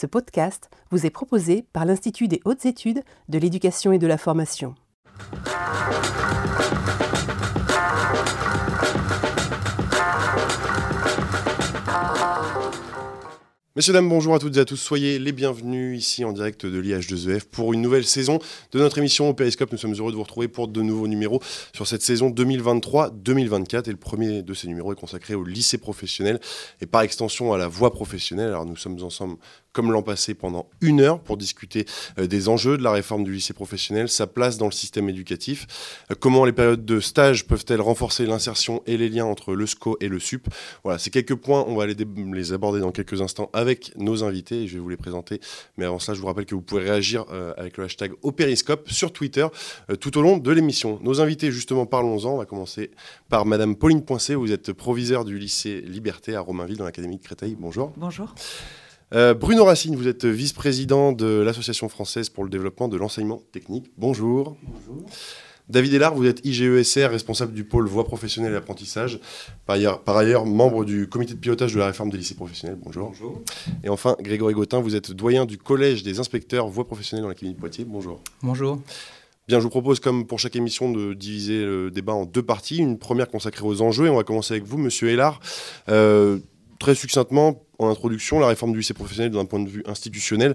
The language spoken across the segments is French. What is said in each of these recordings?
Ce podcast vous est proposé par l'Institut des hautes études de l'éducation et de la formation. Messieurs, dames, bonjour à toutes et à tous. Soyez les bienvenus ici en direct de l'IH2EF pour une nouvelle saison de notre émission au Périscope. Nous sommes heureux de vous retrouver pour de nouveaux numéros sur cette saison 2023-2024. Et le premier de ces numéros est consacré au lycée professionnel et par extension à la voie professionnelle. Alors nous sommes ensemble comme l'an passé, pendant une heure pour discuter euh, des enjeux de la réforme du lycée professionnel, sa place dans le système éducatif, euh, comment les périodes de stage peuvent-elles renforcer l'insertion et les liens entre le SCO et le SUP. Voilà, ces quelques points, on va les, les aborder dans quelques instants avec nos invités je vais vous les présenter. Mais avant cela, je vous rappelle que vous pouvez réagir euh, avec le hashtag au périscope sur Twitter tout au long de l'émission. Nos invités, justement, parlons-en. On va commencer par Madame Pauline Poincé. Vous êtes proviseur du lycée Liberté à Romainville dans l'Académie de Créteil. Bonjour. Bonjour. Euh, Bruno Racine, vous êtes vice-président de l'Association française pour le développement de l'enseignement technique. Bonjour. Bonjour. David Hélard, vous êtes IGESR, responsable du pôle voie professionnelle et apprentissage. Par ailleurs, par ailleurs, membre du comité de pilotage de la réforme des lycées professionnels. Bonjour. Bonjour. Et enfin, Grégory Gautin, vous êtes doyen du collège des inspecteurs voie professionnelle dans l'Académie de Poitiers. Bonjour. Bonjour. Bien, je vous propose, comme pour chaque émission, de diviser le débat en deux parties. Une première consacrée aux enjeux, et on va commencer avec vous, monsieur Hélard. Euh, très succinctement, en introduction, la réforme du lycée professionnel d'un point de vue institutionnel.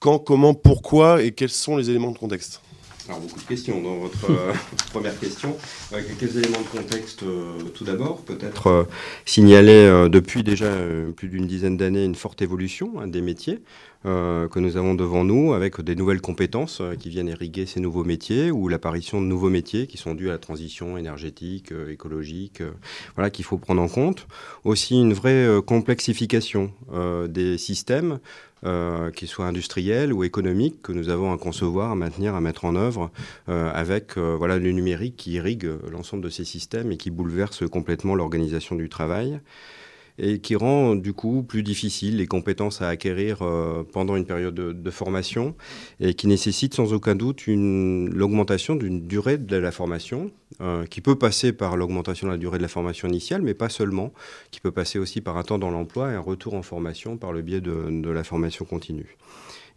Quand, comment, pourquoi et quels sont les éléments de contexte? Alors, beaucoup de questions dans votre euh, première question. Euh, quelques éléments de contexte euh, tout d'abord. Peut-être signaler depuis déjà plus d'une dizaine d'années une forte évolution hein, des métiers? Euh, que nous avons devant nous avec des nouvelles compétences euh, qui viennent irriguer ces nouveaux métiers ou l'apparition de nouveaux métiers qui sont dus à la transition énergétique, euh, écologique, voilà qu'il faut prendre en compte. Aussi une vraie complexification des systèmes qu'ils soient industriels ou économiques, que nous avons à concevoir, à maintenir, à mettre en œuvre, avec voilà, le numérique qui irrigue l'ensemble de ces systèmes et qui bouleverse complètement l'organisation du travail et qui rend du coup plus difficile les compétences à acquérir euh, pendant une période de, formation et qui nécessite sans aucun doute l'augmentation d'une durée de la formation euh, qui peut passer par l'augmentation de la durée de la formation initiale, mais pas seulement, qui peut passer aussi par un temps dans l'emploi et un retour en formation par le biais de la formation continue.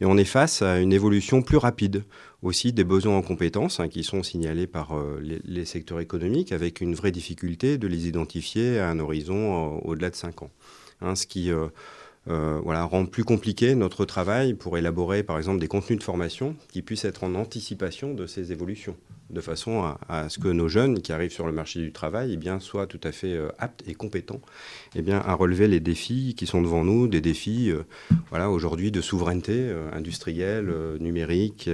Et on est face à une évolution plus rapide aussi des besoins en compétences hein, qui sont signalés par euh, les, secteurs économiques avec une vraie difficulté de les identifier à un horizon euh, au-delà de 5 ans. Hein, ce qui euh, voilà, rend plus compliqué notre travail pour élaborer par exemple des contenus de formation qui puissent être en anticipation de ces évolutions de façon à, ce que nos jeunes qui arrivent sur le marché du travail eh bien, soient tout à fait euh, aptes et compétents eh bien, à relever les défis qui sont devant nous, des défis euh, voilà, aujourd'hui de souveraineté euh, industrielle, numérique,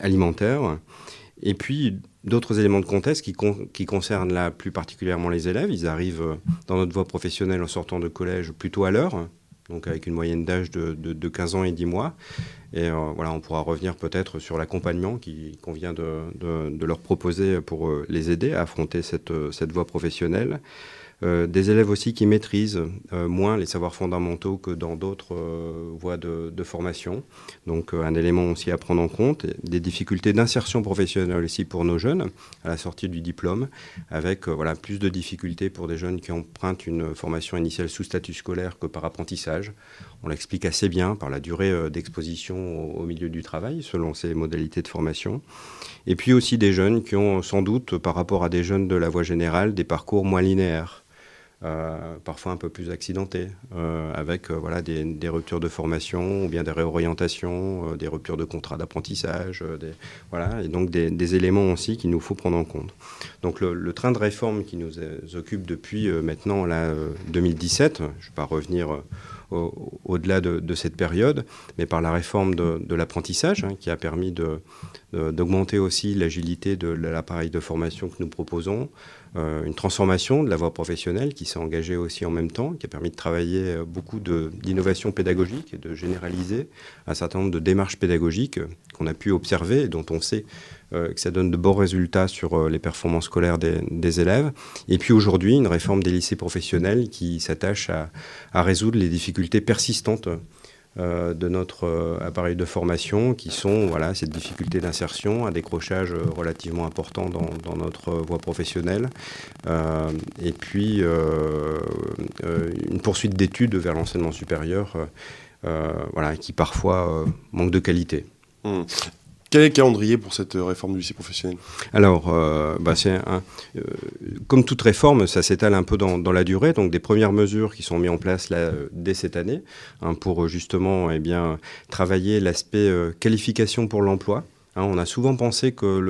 alimentaire. Et puis d'autres éléments de contexte qui, concernent là plus particulièrement les élèves. Ils arrivent dans notre voie professionnelle en sortant de collège plutôt à l'heure, donc avec une moyenne d'âge de, de, 15 ans et 10 mois. Et euh, voilà, on pourra revenir peut-être sur l'accompagnement qu'on vient de, de, leur proposer pour euh, les aider à affronter cette, euh, cette voie professionnelle. Euh, des élèves aussi qui maîtrisent euh, moins les savoirs fondamentaux que dans d'autres euh, voies de, formation. Donc un élément aussi à prendre en compte. Des difficultés d'insertion professionnelle aussi pour nos jeunes à la sortie du diplôme, avec voilà, plus de difficultés pour des jeunes qui empruntent une formation initiale sous statut scolaire que par apprentissage. On l'explique assez bien par la durée d'exposition au, milieu du travail, selon ces modalités de formation. Et puis aussi des jeunes qui ont sans doute, par rapport à des jeunes de la voie générale, des parcours moins linéaires. Euh, parfois un peu plus accidentés, euh, avec euh, voilà, des, ruptures de formation ou bien des réorientations, des ruptures de contrat d'apprentissage, voilà, et donc des, éléments aussi qu'il nous faut prendre en compte. Donc le, train de réforme qui nous occupe depuis maintenant là, 2017, je ne vais pas revenir au-delà de, cette période, mais par la réforme de, l'apprentissage, hein, qui a permis d'augmenter aussi l'agilité de l'appareil de formation que nous proposons, une transformation de la voie professionnelle qui s'est engagée aussi en même temps, qui a permis de travailler euh, beaucoup d'innovation pédagogique et de généraliser un certain nombre de démarches pédagogiques qu'on a pu observer et dont on sait euh, que ça donne de bons résultats sur les performances scolaires des, élèves. Et puis aujourd'hui, une réforme des lycées professionnels qui s'attache à, résoudre les difficultés persistantes euh, de notre euh, appareil de formation, qui sont voilà, cette difficulté d'insertion, un décrochage euh, relativement important dans, notre voie professionnelle, et puis une poursuite d'études vers l'enseignement supérieur voilà, qui parfois manquent de qualité. Mmh. Quel est le calendrier pour cette euh, réforme du lycée professionnel? Alors, euh, bah un, euh, comme toute réforme, ça s'étale un peu dans, la durée. Donc, des premières mesures qui sont mises en place là, dès cette année hein, pour justement eh bien, travailler l'aspect qualification pour l'emploi. Hein, on a souvent pensé que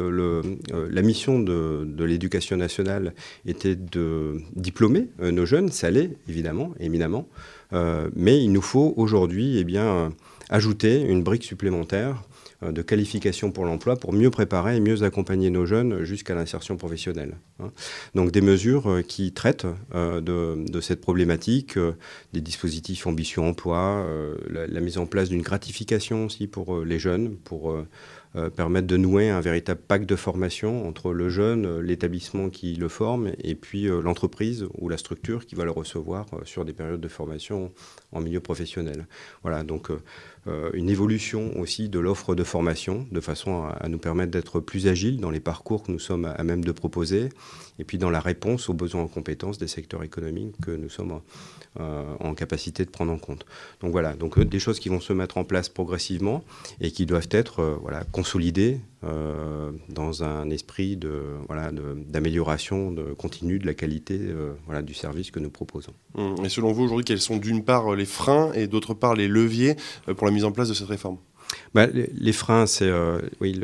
la mission de, l'éducation nationale était de diplômer nos jeunes, ça l'est évidemment, éminemment, mais il nous faut aujourd'hui eh bien, ajouter une brique supplémentaire euh, de qualification pour l'emploi pour mieux préparer et mieux accompagner nos jeunes jusqu'à l'insertion professionnelle. Hein. Donc des mesures euh, qui traitent euh, de, cette problématique, des dispositifs ambition emploi, la, mise en place d'une gratification aussi pour les jeunes, pour permettre de nouer un véritable pacte de formation entre le jeune, l'établissement qui le forme, et puis l'entreprise ou la structure qui va le recevoir sur des périodes de formation en milieu professionnel. Voilà, donc euh, une évolution aussi de l'offre de formation, de façon à, nous permettre d'être plus agiles dans les parcours que nous sommes à, même de proposer, et puis dans la réponse aux besoins en compétences des secteurs économiques que nous sommes euh, en capacité de prendre en compte. Donc voilà, donc euh, des choses qui vont se mettre en place progressivement et qui doivent être voilà, consolidées dans un esprit de, voilà, d'amélioration de, continue de la qualité voilà, du service que nous proposons. Hum, et selon vous, aujourd'hui, quels sont d'une part les freins et d'autre part les leviers pour la mise en place de cette réforme? Bah, les, freins, c'est euh, oui,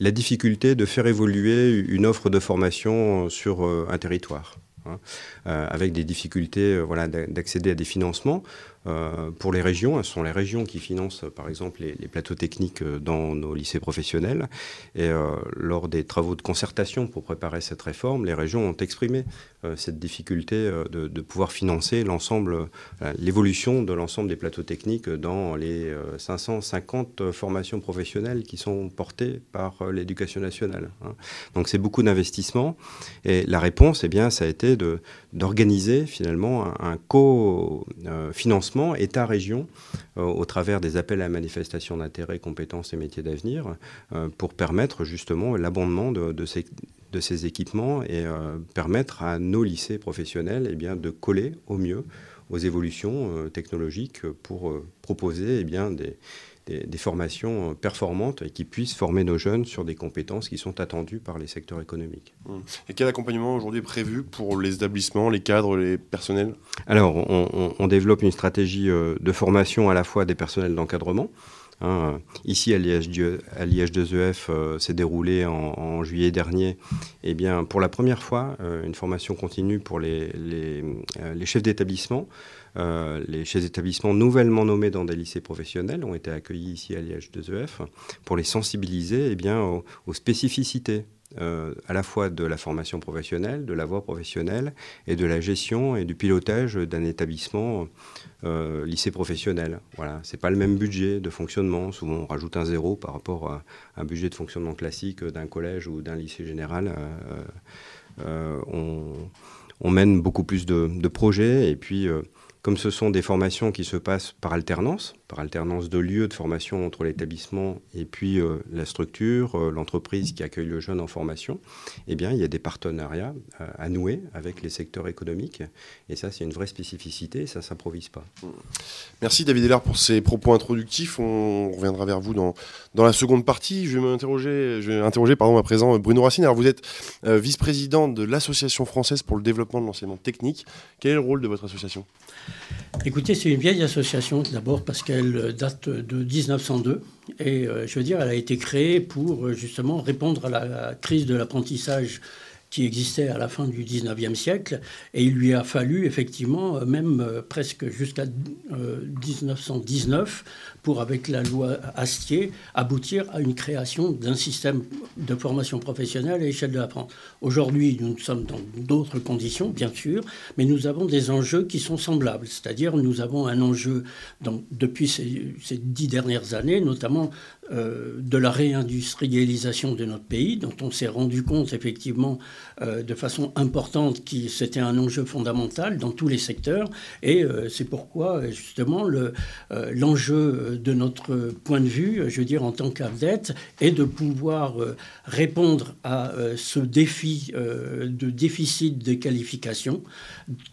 la difficulté de faire évoluer une offre de formation sur euh, un territoire. Hein, euh, avec des difficultés voilà, d'accéder à des financements. Euh, pour les régions, ce sont les régions qui financent par exemple les, plateaux techniques euh, dans nos lycées professionnels. Et euh, lors des travaux de concertation pour préparer cette réforme, les régions ont exprimé cette difficulté de, pouvoir financer l'ensemble, l'évolution de l'ensemble des plateaux techniques dans les 550 formations professionnelles qui sont portées par l'éducation nationale. Hein. Donc c'est beaucoup d'investissements. Et la réponse, eh bien, ça a été d'organiser finalement un, un co-financement État-région euh, au travers des appels à manifestation d'intérêt, compétences et métiers d'avenir euh, pour permettre justement l'abondement de, ces, de, ces, équipements et euh, permettre à nos lycées professionnels eh bien, de coller au mieux aux évolutions technologiques pour proposer eh bien, des, des, formations euh, performantes et qui puissent former nos jeunes sur des compétences qui sont attendues par les secteurs économiques. Mmh. Et quel accompagnement aujourd'hui est prévu pour les établissements, les cadres, les personnels? Alors, on, développe une stratégie euh, de formation à la fois des personnels d'encadrement, hein. ici, à l'IH2EF, e s'est déroulé en, juillet dernier, eh bien, pour la première fois, euh, une formation continue pour les, les chefs d'établissement euh, les, chefs d'établissement nouvellement nommés dans des lycées professionnels ont été accueillis ici à Liège 2EF pour les sensibiliser eh bien, aux, spécificités euh, à la fois de la formation professionnelle, de la voie professionnelle et de la gestion et du pilotage d'un établissement euh, lycée professionnel. Voilà, c'est pas le même budget de fonctionnement. Souvent, on rajoute un zéro par rapport à un budget de fonctionnement classique d'un collège ou d'un lycée général. on, mène beaucoup plus de projets et puis comme ce sont des formations qui se passent par alternance, par alternance de lieux de formation entre l'établissement et puis euh, la structure, euh, l'entreprise qui accueille le jeune en formation, eh bien, il y a des partenariats euh, à nouer avec les secteurs économiques. Et ça, c'est une vraie spécificité, ça ne s'improvise pas. Merci David Hellard pour ces propos introductifs. On reviendra vers vous dans, dans la seconde partie. Je vais m'interroger, je vais interroger pardon, à présent Bruno Racine. Alors, vous êtes vice-président de l'Association française pour le développement de l'enseignement technique. Quel est le rôle de votre association? Écoutez, c'est une vieille association d'abord parce qu'elle date de 1902 et euh, je veux dire, elle a été créée pour euh, justement répondre à la crise de l'apprentissage qui existait à la fin du 19e siècle, et il lui a fallu effectivement, euh, même euh, presque jusqu'à 1919, euh, pour, avec la loi Astier, aboutir à une création d'un système de formation professionnelle à l'échelle de la France. Aujourd'hui, nous sommes dans d'autres conditions, bien sûr, mais nous avons des enjeux qui sont semblables, c'est-à-dire nous avons un enjeu depuis ces, dix dernières années, notamment de la réindustrialisation de notre pays, dont on s'est rendu compte effectivement de façon importante, qui c'était un enjeu fondamental dans tous les secteurs. Et c'est pourquoi, justement, l'enjeu de notre point de vue, je veux dire, en tant qu'AVDET, est de pouvoir répondre à ce défi de déficit de qualification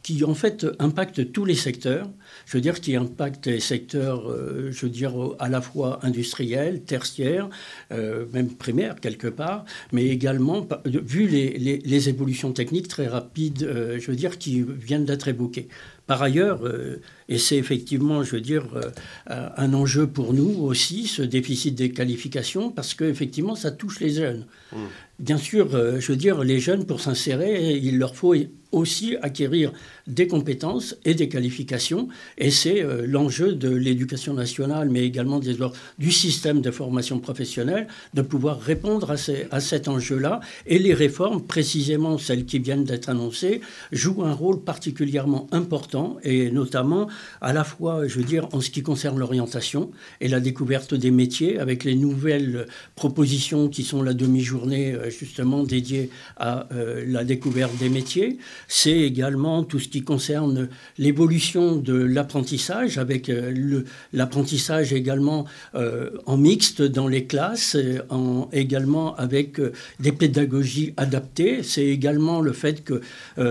qui, en fait, impacte tous les secteurs. Je veux dire, qui impacte les secteurs, je veux dire, à la fois industriels, tertiaires, même primaires, quelque part, mais également, vu les, évolutions techniques très rapides, euh, je veux dire, qui viennent d'être évoquées. Par ailleurs, euh, et c'est effectivement, je veux dire, euh, un enjeu pour nous aussi, ce déficit des qualifications, parce qu'effectivement, ça touche les jeunes. Mmh. Bien sûr, je veux dire, les jeunes, pour s'insérer, il leur faut aussi acquérir des compétences et des qualifications. Et c'est euh, l'enjeu de l'éducation nationale, mais également du système de formation professionnelle, de pouvoir répondre à, ces, à cet enjeu-là. Et les réformes, précisément celles qui viennent d'être annoncées, jouent un rôle particulièrement important, et notamment à la fois, je veux dire, en ce qui concerne l'orientation et la découverte des métiers, avec les nouvelles propositions qui sont la demi-journée euh, justement dédiée à euh, la découverte des métiers c'est également tout ce qui concerne l'évolution de l'apprentissage, avec euh, l'apprentissage également euh, en mixte dans les classes, en, également avec euh, des pédagogies adaptées. C'est également le fait que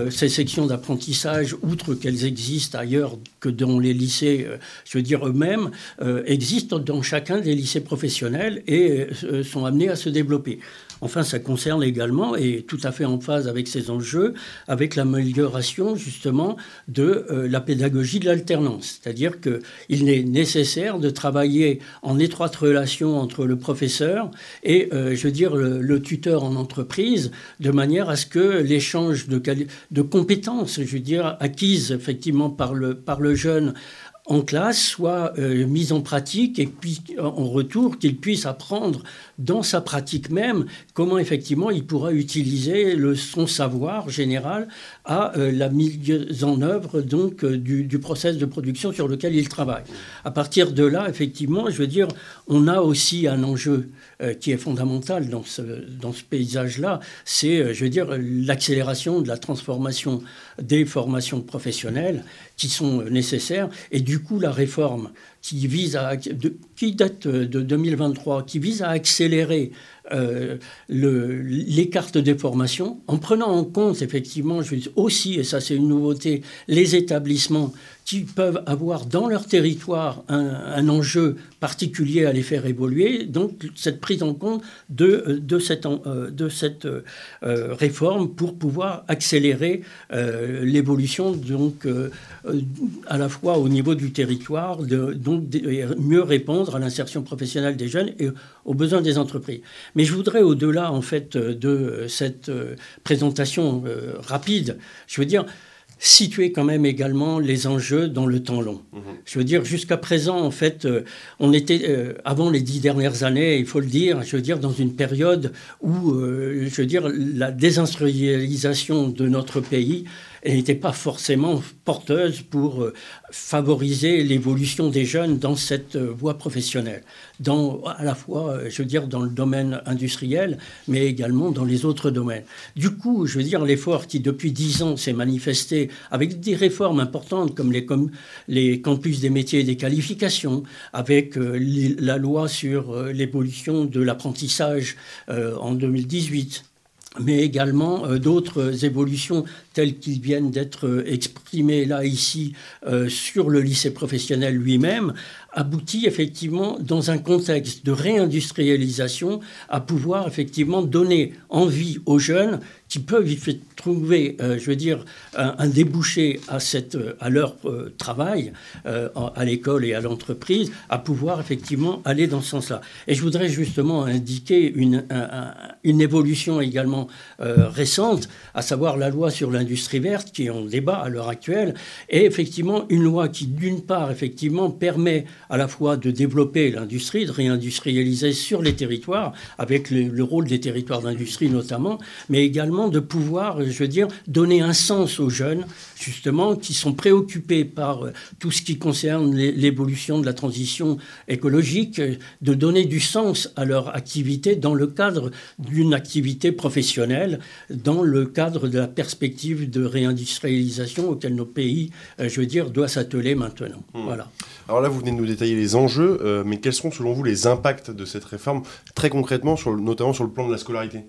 ces sections d'apprentissage, outre qu'elles existent ailleurs que dans les lycées, je veux dire eux-mêmes, existent dans chacun des lycées professionnels et sont amenés à se développer. Enfin, ça concerne également, et tout à fait en phase avec ces enjeux, avec l'amélioration justement de euh, la pédagogie de l'alternance. C'est-à-dire qu'il est nécessaire de travailler en étroite relation entre le professeur et, euh, je veux dire, le, tuteur en entreprise, de manière à ce que l'échange de, compétences, je veux dire, acquises effectivement par le jeune, en classe soit euh, mise en pratique et puis en retour qu'il puisse apprendre dans sa pratique même comment effectivement il pourra utiliser le, son savoir général à euh, la mise en œuvre donc euh, du, du, process de production sur lequel il travaille. À partir de là, effectivement, je veux dire, on a aussi un enjeu qui est fondamental dans ce, dans ce paysage-là, c'est, je veux dire, l'accélération de la transformation des formations professionnelles qui sont nécessaires. Et du coup la réforme qui vise à qui date de 2023 qui vise à accélérer euh, le, les cartes des formations en prenant en compte effectivement je aussi et ça c'est une nouveauté les établissements qui peuvent avoir dans leur territoire un, enjeu particulier à les faire évoluer. Donc cette prise en compte de, de cette, euh, de cette euh, réforme pour pouvoir accélérer euh, l'évolution donc à la fois au niveau du territoire, de, donc mieux répondre à l'insertion professionnelle des jeunes et aux besoins des entreprises. Mais je voudrais au-delà en fait de cette présentation rapide, je veux dire situer quand même également les enjeux dans le temps long. Mhm. Je veux dire, jusqu'à présent, en fait, euh, on était, euh, avant les dix dernières années, il faut le dire, je veux dire, dans une période où, euh, je veux dire, la désindustrialisation de notre pays n'était pas forcément porteuse pour favoriser l'évolution des jeunes dans cette voie professionnelle dans, à la fois, euh, je veux dire, dans le domaine industriel, mais également dans les autres domaines. Du coup, je veux dire, l'effort qui, depuis dix ans, s'est manifesté avec des réformes importantes comme les, campus des métiers et des qualifications, avec euh, la loi sur euh, l'évolution de l'apprentissage en 2018, mais également d'autres évolutions telles qu'ils viennent d'être exprimées là, ici, sur le lycée professionnel lui-même, aboutit effectivement dans un contexte de réindustrialisation à pouvoir effectivement donner envie aux jeunes qui peuvent trouver, euh, je veux dire, un, débouché à, cette, à leur euh, travail, euh, à l'école et à l'entreprise, à pouvoir effectivement aller dans ce sens-là. Et je voudrais justement indiquer une, une évolution également récente, à savoir la loi sur l'industrie verte, qui est en débat à l'heure actuelle, et effectivement une loi qui, d'une part, effectivement, permet à la fois de développer l'industrie, de réindustrialiser sur les territoires, avec le, rôle des territoires d'industrie notamment, mais également de pouvoir, je veux dire, donner un sens aux jeunes, justement, qui sont préoccupés par euh, tout ce qui concerne l'évolution de la transition écologique, de donner du sens à leur activité dans le cadre d'une activité professionnelle, dans le cadre de la perspective de réindustrialisation auquel nos pays, euh, je veux dire, doit s'atteler maintenant. Hmm. Voilà. Alors là, vous venez de nous détailler les enjeux, euh, mais quels sont selon vous les impacts de cette réforme, très concrètement, sur, notamment sur le plan de la scolarité?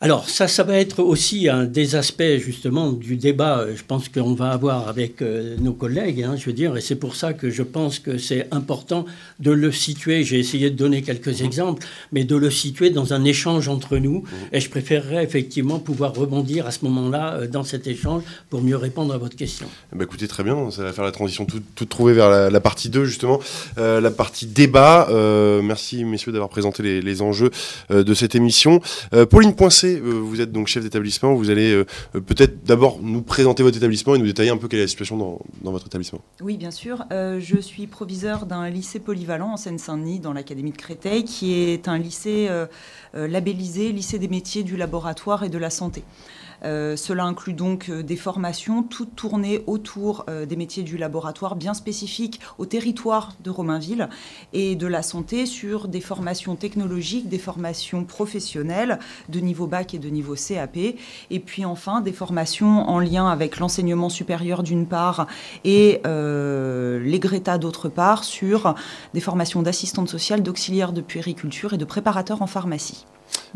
Alors ça, ça va être aussi un des aspects justement du débat, euh, je pense qu'on va avoir avec euh, nos collègues, hein, je veux dire, et c'est pour ça que je pense que c'est important de le situer, j'ai essayé de donner quelques exemples, mais de le situer dans un échange entre nous, et je préférerais effectivement pouvoir rebondir à ce moment-là euh, dans cet échange pour mieux répondre à votre question. Bah écoutez, très bien, ça va faire la transition toute, trouvée vers la, partie 2 justement, la partie débat. merci messieurs d'avoir présenté les, les enjeux de cette émission. Pauline Poincé, euh, vous êtes donc chef d'établissement, vous allez euh, euh, peut-être d'abord nous présenter votre établissement et nous détailler un peu quelle est la situation dans, votre établissement. Oui, bien sûr. je suis proviseur d'un lycée polyvalent en Seine-Saint-Denis, dans l'Académie de Créteil, qui est un lycée labellisé, lycée des métiers du laboratoire et de la santé. Euh, cela inclut donc euh, des formations toutes tournées autour euh, des métiers du laboratoire bien spécifiques au territoire de Romainville et de la santé sur des formations technologiques, des formations professionnelles de niveau bac et de niveau CAP, et puis enfin des formations en lien avec l'enseignement supérieur d'une part et les Greta d'autre part sur des formations d'assistante sociale, d'auxiliaire de puériculture et de préparateur en pharmacie.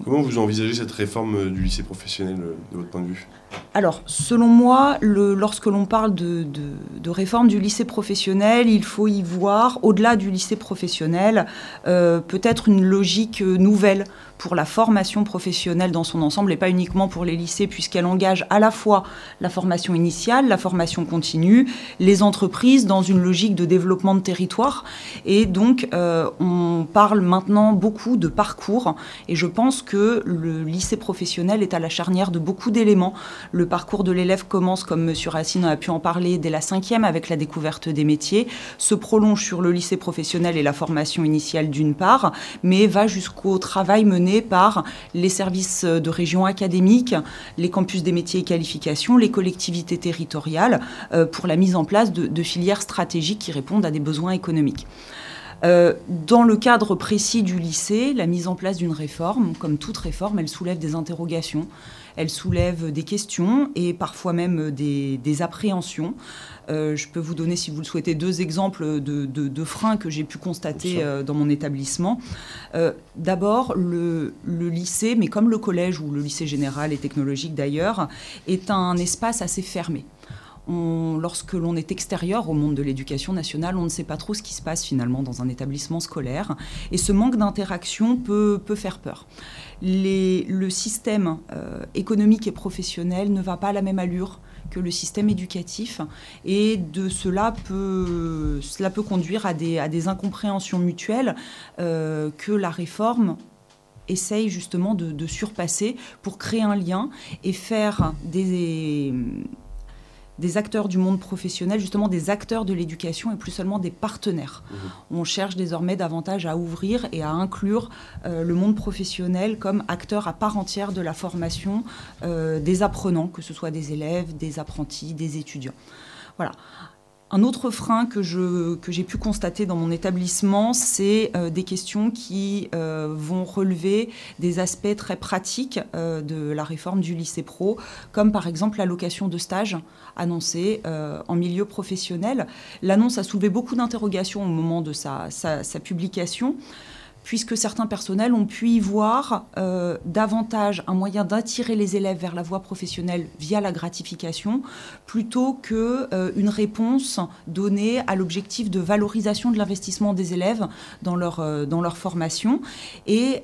Comment vous envisagez cette réforme euh, du lycée professionnel euh, de votre point de vue? Alors, selon moi, lorsque l'on parle de, réforme du lycée professionnel, il faut y voir, au-delà du lycée professionnel, euh, peut-être une logique nouvelle pour la formation professionnelle dans son ensemble et pas uniquement pour les lycées puisqu'elle engage à la fois la formation initiale, la formation continue, les entreprises dans une logique de développement de territoire et donc euh, on parle maintenant beaucoup de parcours et je pense que le lycée professionnel est à la charnière de beaucoup d'éléments. Le parcours de l'élève commence, comme M. Racine a pu en parler, dès la cinquième avec la découverte des métiers, se prolonge sur le lycée professionnel et la formation initiale d'une part, mais va jusqu'au travail mené par les services de région académique, les campus des métiers et qualifications, les collectivités territoriales, euh, pour la mise en place de, filières stratégiques qui répondent à des besoins économiques. Euh, dans le cadre précis du lycée, la mise en place d'une réforme, comme toute réforme, elle soulève des interrogations, elle soulève des questions et parfois même des appréhensions. Euh, je peux vous donner, si vous le souhaitez, deux exemples de, freins que j'ai pu constater euh, dans mon établissement. Euh, d'abord, le, lycée, mais comme le collège ou le lycée général et technologique d'ailleurs, est un espace assez fermé. lorsque l'on est extérieur au monde de l'éducation nationale, on ne sait pas trop ce qui se passe finalement dans un établissement scolaire. Et ce manque d'interaction peut, faire peur. le système économique et professionnel ne va pas à la même allure que le système éducatif. Et de cela peut, cela peut conduire à des, à des incompréhensions mutuelles euh, que la réforme essaye justement de, de, surpasser pour créer un lien et faire des, des acteurs du monde professionnel, justement des acteurs de l'éducation et plus seulement des partenaires. Mmh. On cherche désormais davantage à ouvrir et à inclure euh, le monde professionnel comme acteur à part entière de la formation euh, des apprenants, que ce soit des élèves, des apprentis, des étudiants. Voilà. Un autre frein que, j'ai pu constater dans mon établissement, c'est euh, des questions qui euh, vont relever des aspects très pratiques euh, de la réforme du lycée pro, comme par exemple l'allocation de stage annoncée en milieu professionnel. L'annonce a soulevé beaucoup d'interrogations au moment de sa publication puisque certains personnels ont pu y voir euh, davantage un moyen d'attirer les élèves vers la voie professionnelle via la gratification, plutôt qu'une euh, réponse donnée à l'objectif de valorisation de l'investissement des élèves dans leur, euh, dans leur formation. Et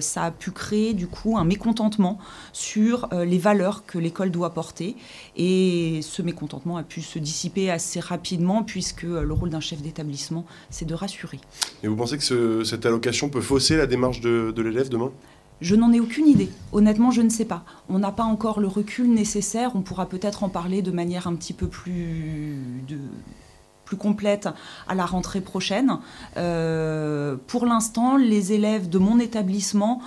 ça a pu créer du coup un mécontentement sur les valeurs que l'école doit porter. Et ce mécontentement a pu se dissiper assez rapidement, puisque le rôle d'un chef d'établissement, c'est de rassurer. Et vous pensez que ce, cette allocation peut fausser la démarche de, l'élève demain? Je n'en ai aucune idée. Honnêtement, je ne sais pas. On n'a pas encore le recul nécessaire. On pourra peut-être en parler de manière un petit peu plus plus complète à la rentrée prochaine. pour l'instant, les élèves de mon établissement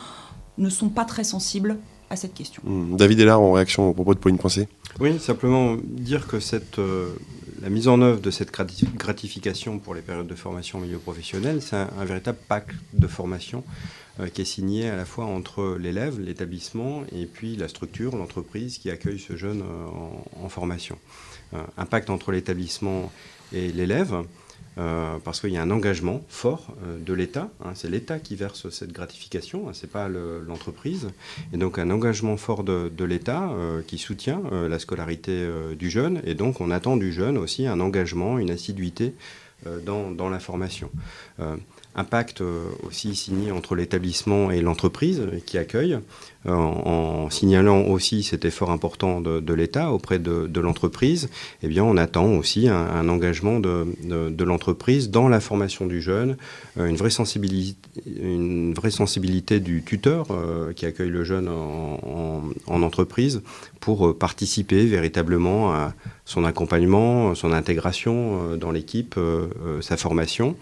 ne sont pas très sensibles à cette question. Hmm. David est là en réaction au propos de Pauline Pensée. Oui, simplement dire que cette, euh, la mise en œuvre de cette gratification pour les périodes de formation au milieu professionnel, c'est un, véritable pacte de formation euh, qui est signé à la fois entre l'élève, l'établissement et puis la structure, l'entreprise qui accueille ce jeune euh, en, formation. un pacte entre l'établissement et l'élève euh, parce qu'il y a un engagement fort euh, de l'État. Hein. c'est l'État qui verse cette gratification, hein, ce n'est pas l'entreprise. et donc un engagement fort de, l'État euh, qui soutient la scolarité du jeune. Et donc on attend du jeune aussi un engagement, une assiduité dans, la formation un pacte aussi signé entre l'établissement et l'entreprise qui accueille, euh, en, signalant aussi cet effort important de, l'État auprès de, l'entreprise. Eh bien, on attend aussi un, engagement de, l'entreprise dans la formation du jeune, euh, une vraie sensibilité, du tuteur qui accueille le jeune en, en entreprise pour participer véritablement à son accompagnement, son intégration dans l'équipe, sa formation.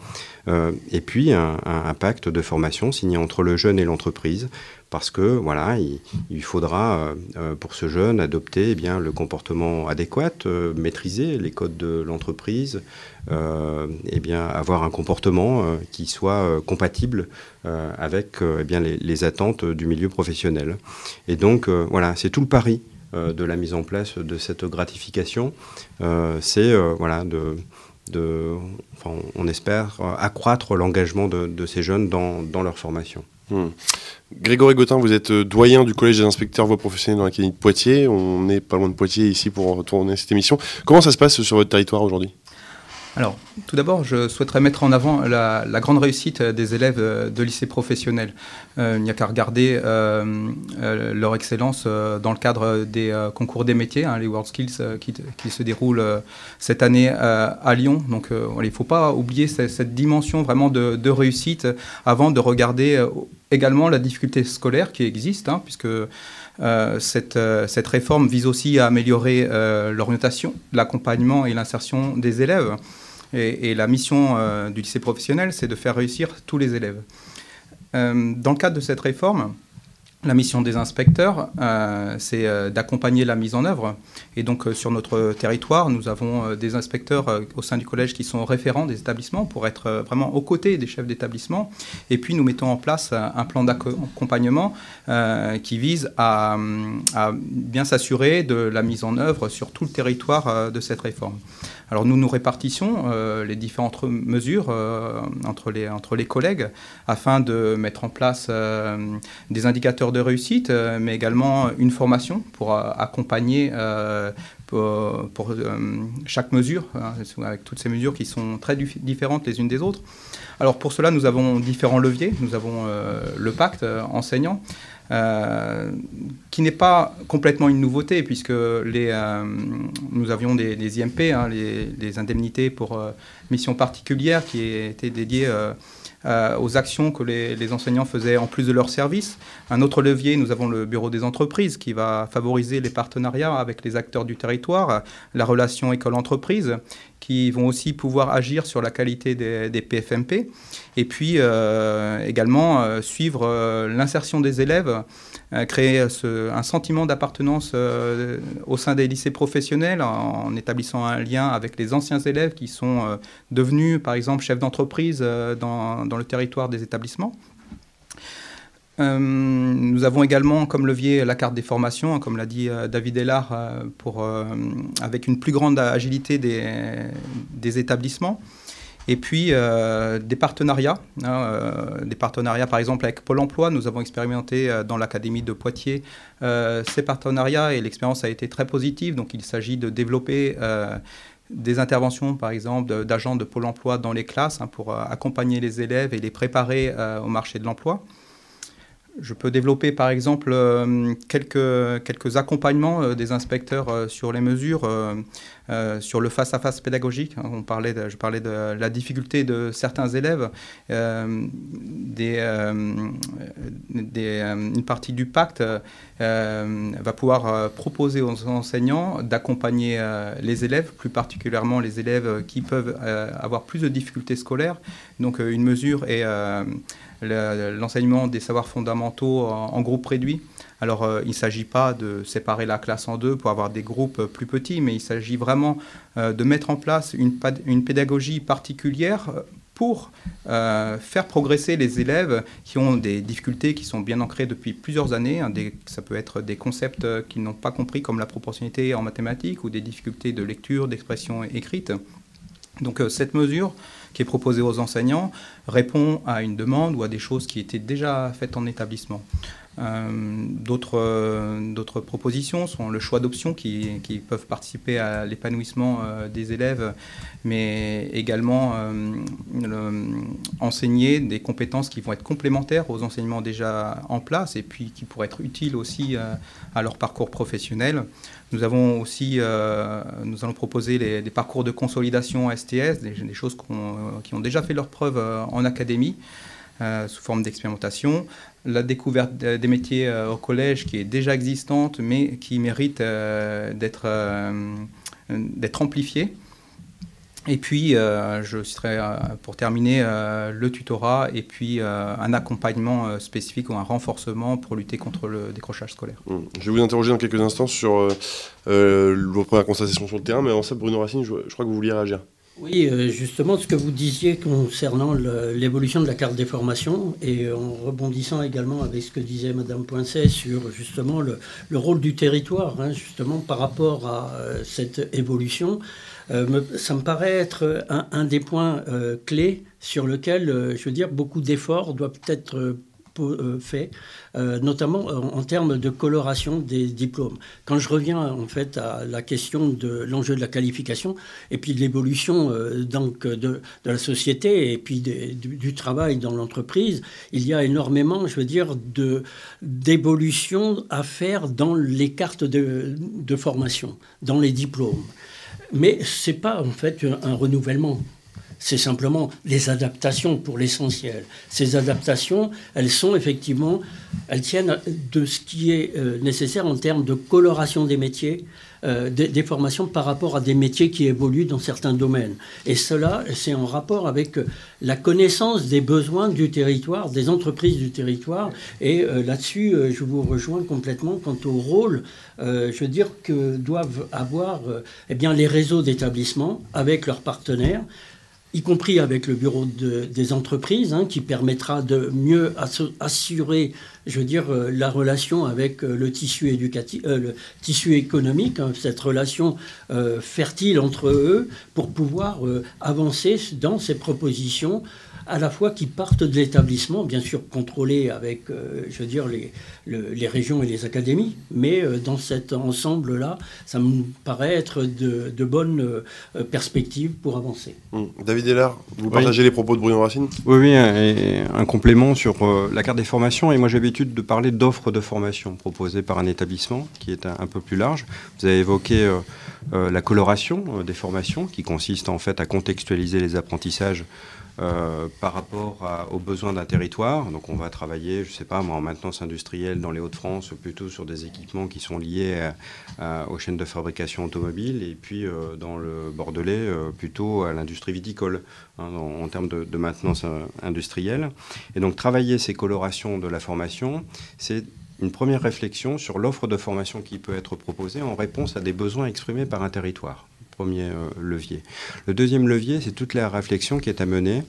Euh, et puis un, pacte de formation signé entre le jeune et l'entreprise, parce que voilà, il, faudra euh, euh, pour ce jeune adopter eh bien le comportement adéquat, maîtriser les codes de l'entreprise, eh bien avoir un comportement qui soit compatible avec eh bien les, attentes du milieu professionnel. Et donc voilà, c'est tout le pari de la mise en place de cette gratification, c'est voilà on espère euh, accroître l'engagement de, ces jeunes dans, leur formation. Hmm. Grégory Gautin, vous êtes euh, doyen du Collège des inspecteurs voies professionnelles dans l'académie de Poitiers. On n'est pas loin de Poitiers ici pour retourner cette émission. Comment ça se passe sur votre territoire aujourd'hui? Alors, tout d'abord, je souhaiterais mettre en avant la, grande réussite des élèves de lycée professionnel. Euh, il n'y a qu'à regarder euh, euh, leur excellence dans le cadre des concours des métiers, hein, les World Skills qui, se déroulent cette année à Lyon. Donc, il ne faut pas oublier cette, dimension vraiment de, réussite avant de regarder également la difficulté scolaire qui existe, hein, puisque cette, cette, réforme vise aussi à améliorer l'orientation, l'accompagnement et l'insertion des élèves. Et, la mission euh, du lycée professionnel, c'est de faire réussir tous les élèves. Euh, dans le cadre de cette réforme, la mission des inspecteurs, euh, c'est d'accompagner la mise en œuvre. Et donc, sur notre territoire, nous avons des inspecteurs au sein du collège qui sont référents des établissements pour être vraiment aux côtés des chefs d'établissement. Et puis, nous mettons en place un plan d'accompagnement qui vise à bien s'assurer de la mise en œuvre sur tout le territoire de cette réforme. Alors nous nous répartissons euh, les différentes mesures euh, entre, les, collègues afin de mettre en place euh, des indicateurs de réussite, mais également une formation pour accompagner pour, chaque mesure, hein, avec toutes ces mesures qui sont très différentes les unes des autres. Alors pour cela, nous avons différents leviers. Nous avons le pacte enseignant. Euh, qui n'est pas complètement une nouveauté, puisque les, euh, nous avions des, IMP, hein, les, indemnités pour euh, mission particulière, qui étaient dédiées aux actions que les, enseignants faisaient en plus de leur service. Un autre levier, nous avons le bureau des entreprises, qui va favoriser les partenariats avec les acteurs du territoire, la relation école-entreprise, qui vont aussi pouvoir agir sur la qualité des, PFMP, et puis euh, également euh, suivre euh, l'insertion des élèves, créer un sentiment d'appartenance au sein des lycées professionnels en, établissant un lien avec les anciens élèves qui sont devenus, par exemple, chefs d'entreprise dans, dans le territoire des établissements. Euh, nous avons également comme levier la carte des formations, hein, comme l'a dit euh, David Ellard, euh, pour, avec une plus grande agilité des, des établissements. Et puis des partenariats, hein, des partenariats par exemple avec Pôle Emploi. Nous avons expérimenté dans l'Académie de Poitiers ces partenariats et l'expérience a été très positive. Donc il s'agit de développer des interventions, par exemple, d'agents de Pôle Emploi dans les classes hein, pour accompagner les élèves et les préparer au marché de l'emploi. Je peux développer par exemple euh, quelques, quelques accompagnements euh, des inspecteurs euh, sur les mesures sur le face-à-face pédagogique. Hein, on parlait je parlais de la difficulté de certains élèves. Une partie du pacte va pouvoir proposer aux enseignants d'accompagner les élèves, plus particulièrement les élèves qui peuvent avoir plus de difficultés scolaires. Donc une mesure est l'enseignement des savoirs fondamentaux en groupe réduit. Alors, euh, il ne s'agit pas de séparer la classe en deux pour avoir des groupes plus petits, mais il s'agit vraiment euh, de mettre en place une, une pédagogie particulière euh, pour faire progresser les élèves qui ont des difficultés qui sont bien ancrées depuis plusieurs années. Hein, ça peut être des concepts qu'ils n'ont pas compris comme la proportionnalité en mathématiques ou des difficultés de lecture, d'expression écrite. Donc cette mesure qui est proposée aux enseignants répond à une demande ou à des choses qui étaient déjà faites en établissement. Euh, d'autres propositions sont le choix d'options qui, peuvent participer à l'épanouissement euh, des élèves, mais également euh, enseigner des compétences qui vont être complémentaires aux enseignements déjà en place et puis qui pourraient être utiles aussi à leur parcours professionnel. Nous avons aussi, nous allons proposer des parcours de consolidation STS, des, des choses qui ont déjà fait leur preuve en académie. sous forme d'expérimentation la découverte des métiers euh, au collège qui est déjà existante, mais qui mérite euh, d'être euh, d'être amplifiée. Et puis, je citerai pour terminer le tutorat et puis un accompagnement spécifique ou un renforcement pour lutter contre le décrochage scolaire. Mmh. Je vais vous interroger dans quelques instants sur vos premières constatations sur le terrain, mais avant ça, Bruno Racine, je crois que vous vouliez réagir. Oui, euh, justement, ce que vous disiez concernant l'évolution de la carte des formations, et en rebondissant également avec ce que disait Madame Poincet sur justement le, rôle du territoire, hein, justement par rapport à euh, cette évolution, euh, ça me paraît être un, des points clés sur lequel, je veux dire, beaucoup d'efforts doivent être fait, euh, notamment en, termes de coloration des diplômes. Quand je reviens en fait à la question de l'enjeu de la qualification et puis de l'évolution euh, donc de, la société et puis du, travail dans l'entreprise, il y a énormément, je veux dire, d'évolution à faire dans les cartes de, de formation, dans les diplômes. Mais c'est pas en fait un renouvellement c'est simplement des adaptations pour l'essentiel. Ces adaptations, elles sont effectivement, elles tiennent de ce qui est euh, nécessaire en termes de coloration des métiers, euh, des, formations par rapport à des métiers qui évoluent dans certains domaines. Et cela, c'est en rapport avec la connaissance des besoins du territoire, des entreprises du territoire. Et euh, là-dessus, je vous rejoins complètement quant au rôle, je veux dire, que doivent avoir eh bien, les réseaux d'établissements avec leurs partenaires y compris avec le bureau des entreprises, hein, qui permettra de mieux assurer, je veux euh, la relation avec euh, le tissu éducatif, euh, le tissu économique, hein, cette relation fertile entre eux, pour pouvoir avancer dans ces propositions à la fois qui partent de l'établissement, bien sûr contrôlés avec, euh, je veux dire, les, les, régions et les académies, mais euh, dans cet ensemble-là, ça me paraît être de, de bonnes euh, perspectives pour avancer. Mmh. David Hellard, vous partagez les propos de Bruno Racine? Oui, oui, un, un complément sur la carte des formations, et moi j'ai l'habitude de parler d'offres de formation proposées par un établissement qui est un, peu plus large. Vous avez évoqué la coloration des formations, qui consiste en fait à contextualiser les apprentissages euh, par rapport aux besoins d'un territoire. Donc on va travailler, je ne sais pas, moi, en maintenance industrielle dans les Hauts-de-France, plutôt sur des équipements qui sont liés aux chaînes de fabrication automobile, et puis euh, dans le Bordelais, euh, plutôt à l'industrie viticole, hein, en, termes de, de maintenance industrielle. Et donc travailler ces colorations de la formation, c'est une première réflexion sur l'offre de formation qui peut être proposée en réponse à des besoins exprimés par un territoire euh. Le deuxième levier, c'est toute la réflexion qui est à mener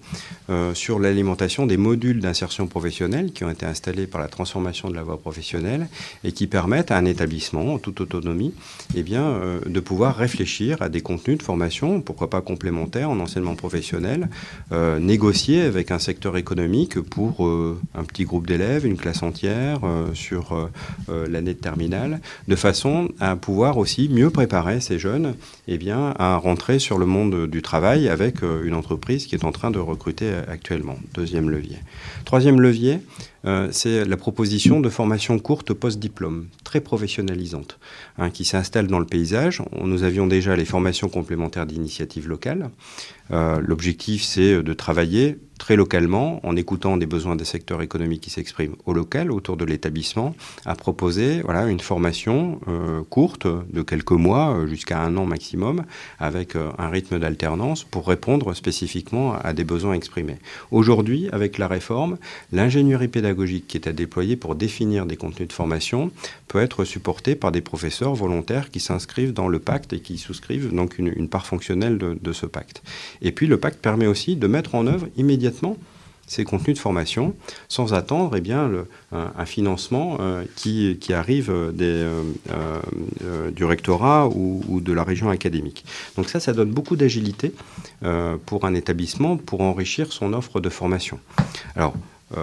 euh, sur l'alimentation des modules d'insertion professionnelle qui ont été installés par la transformation de la voie professionnelle et qui permettent à un établissement, en toute autonomie, eh bien, euh, de pouvoir réfléchir à des contenus de formation, pourquoi pas complémentaires en enseignement professionnel, négocier avec un secteur économique pour un petit groupe d'élèves, une classe entière, sur l'année de terminale, de façon à pouvoir aussi mieux préparer ces jeunes eh bien, à rentrer sur le monde du travail avec euh, une entreprise qui est en train de recruter actuellement. Deuxième levier. Troisième levier, c'est la proposition de formation courte post-diplôme, très professionnalisante, hein, qui s'installe dans le paysage. Nous avions déjà les formations complémentaires d'initiative locale. L'objectif, c'est de travailler très localement, en écoutant des besoins des secteurs économiques qui s'expriment au local, autour de l'établissement, à proposer voilà, une formation euh, courte de quelques mois euh, jusqu'à un an maximum, avec euh, un rythme d'alternance pour répondre spécifiquement à des besoins exprimés. Aujourd'hui, avec la réforme, l'ingénierie pédagogique qui est à déployer pour définir des contenus de formation peut être supportée par des professeurs volontaires qui s'inscrivent dans le pacte et qui souscrivent donc une, part fonctionnelle de ce pacte. Et puis le pacte permet aussi de mettre en œuvre immédiatement ces contenus de formation sans attendre eh bien, un, financement euh, qui, arrive des, euh, euh, du rectorat ou, de la région académique. Donc ça, ça donne beaucoup d'agilité pour un établissement pour enrichir son offre de formation. Alors, il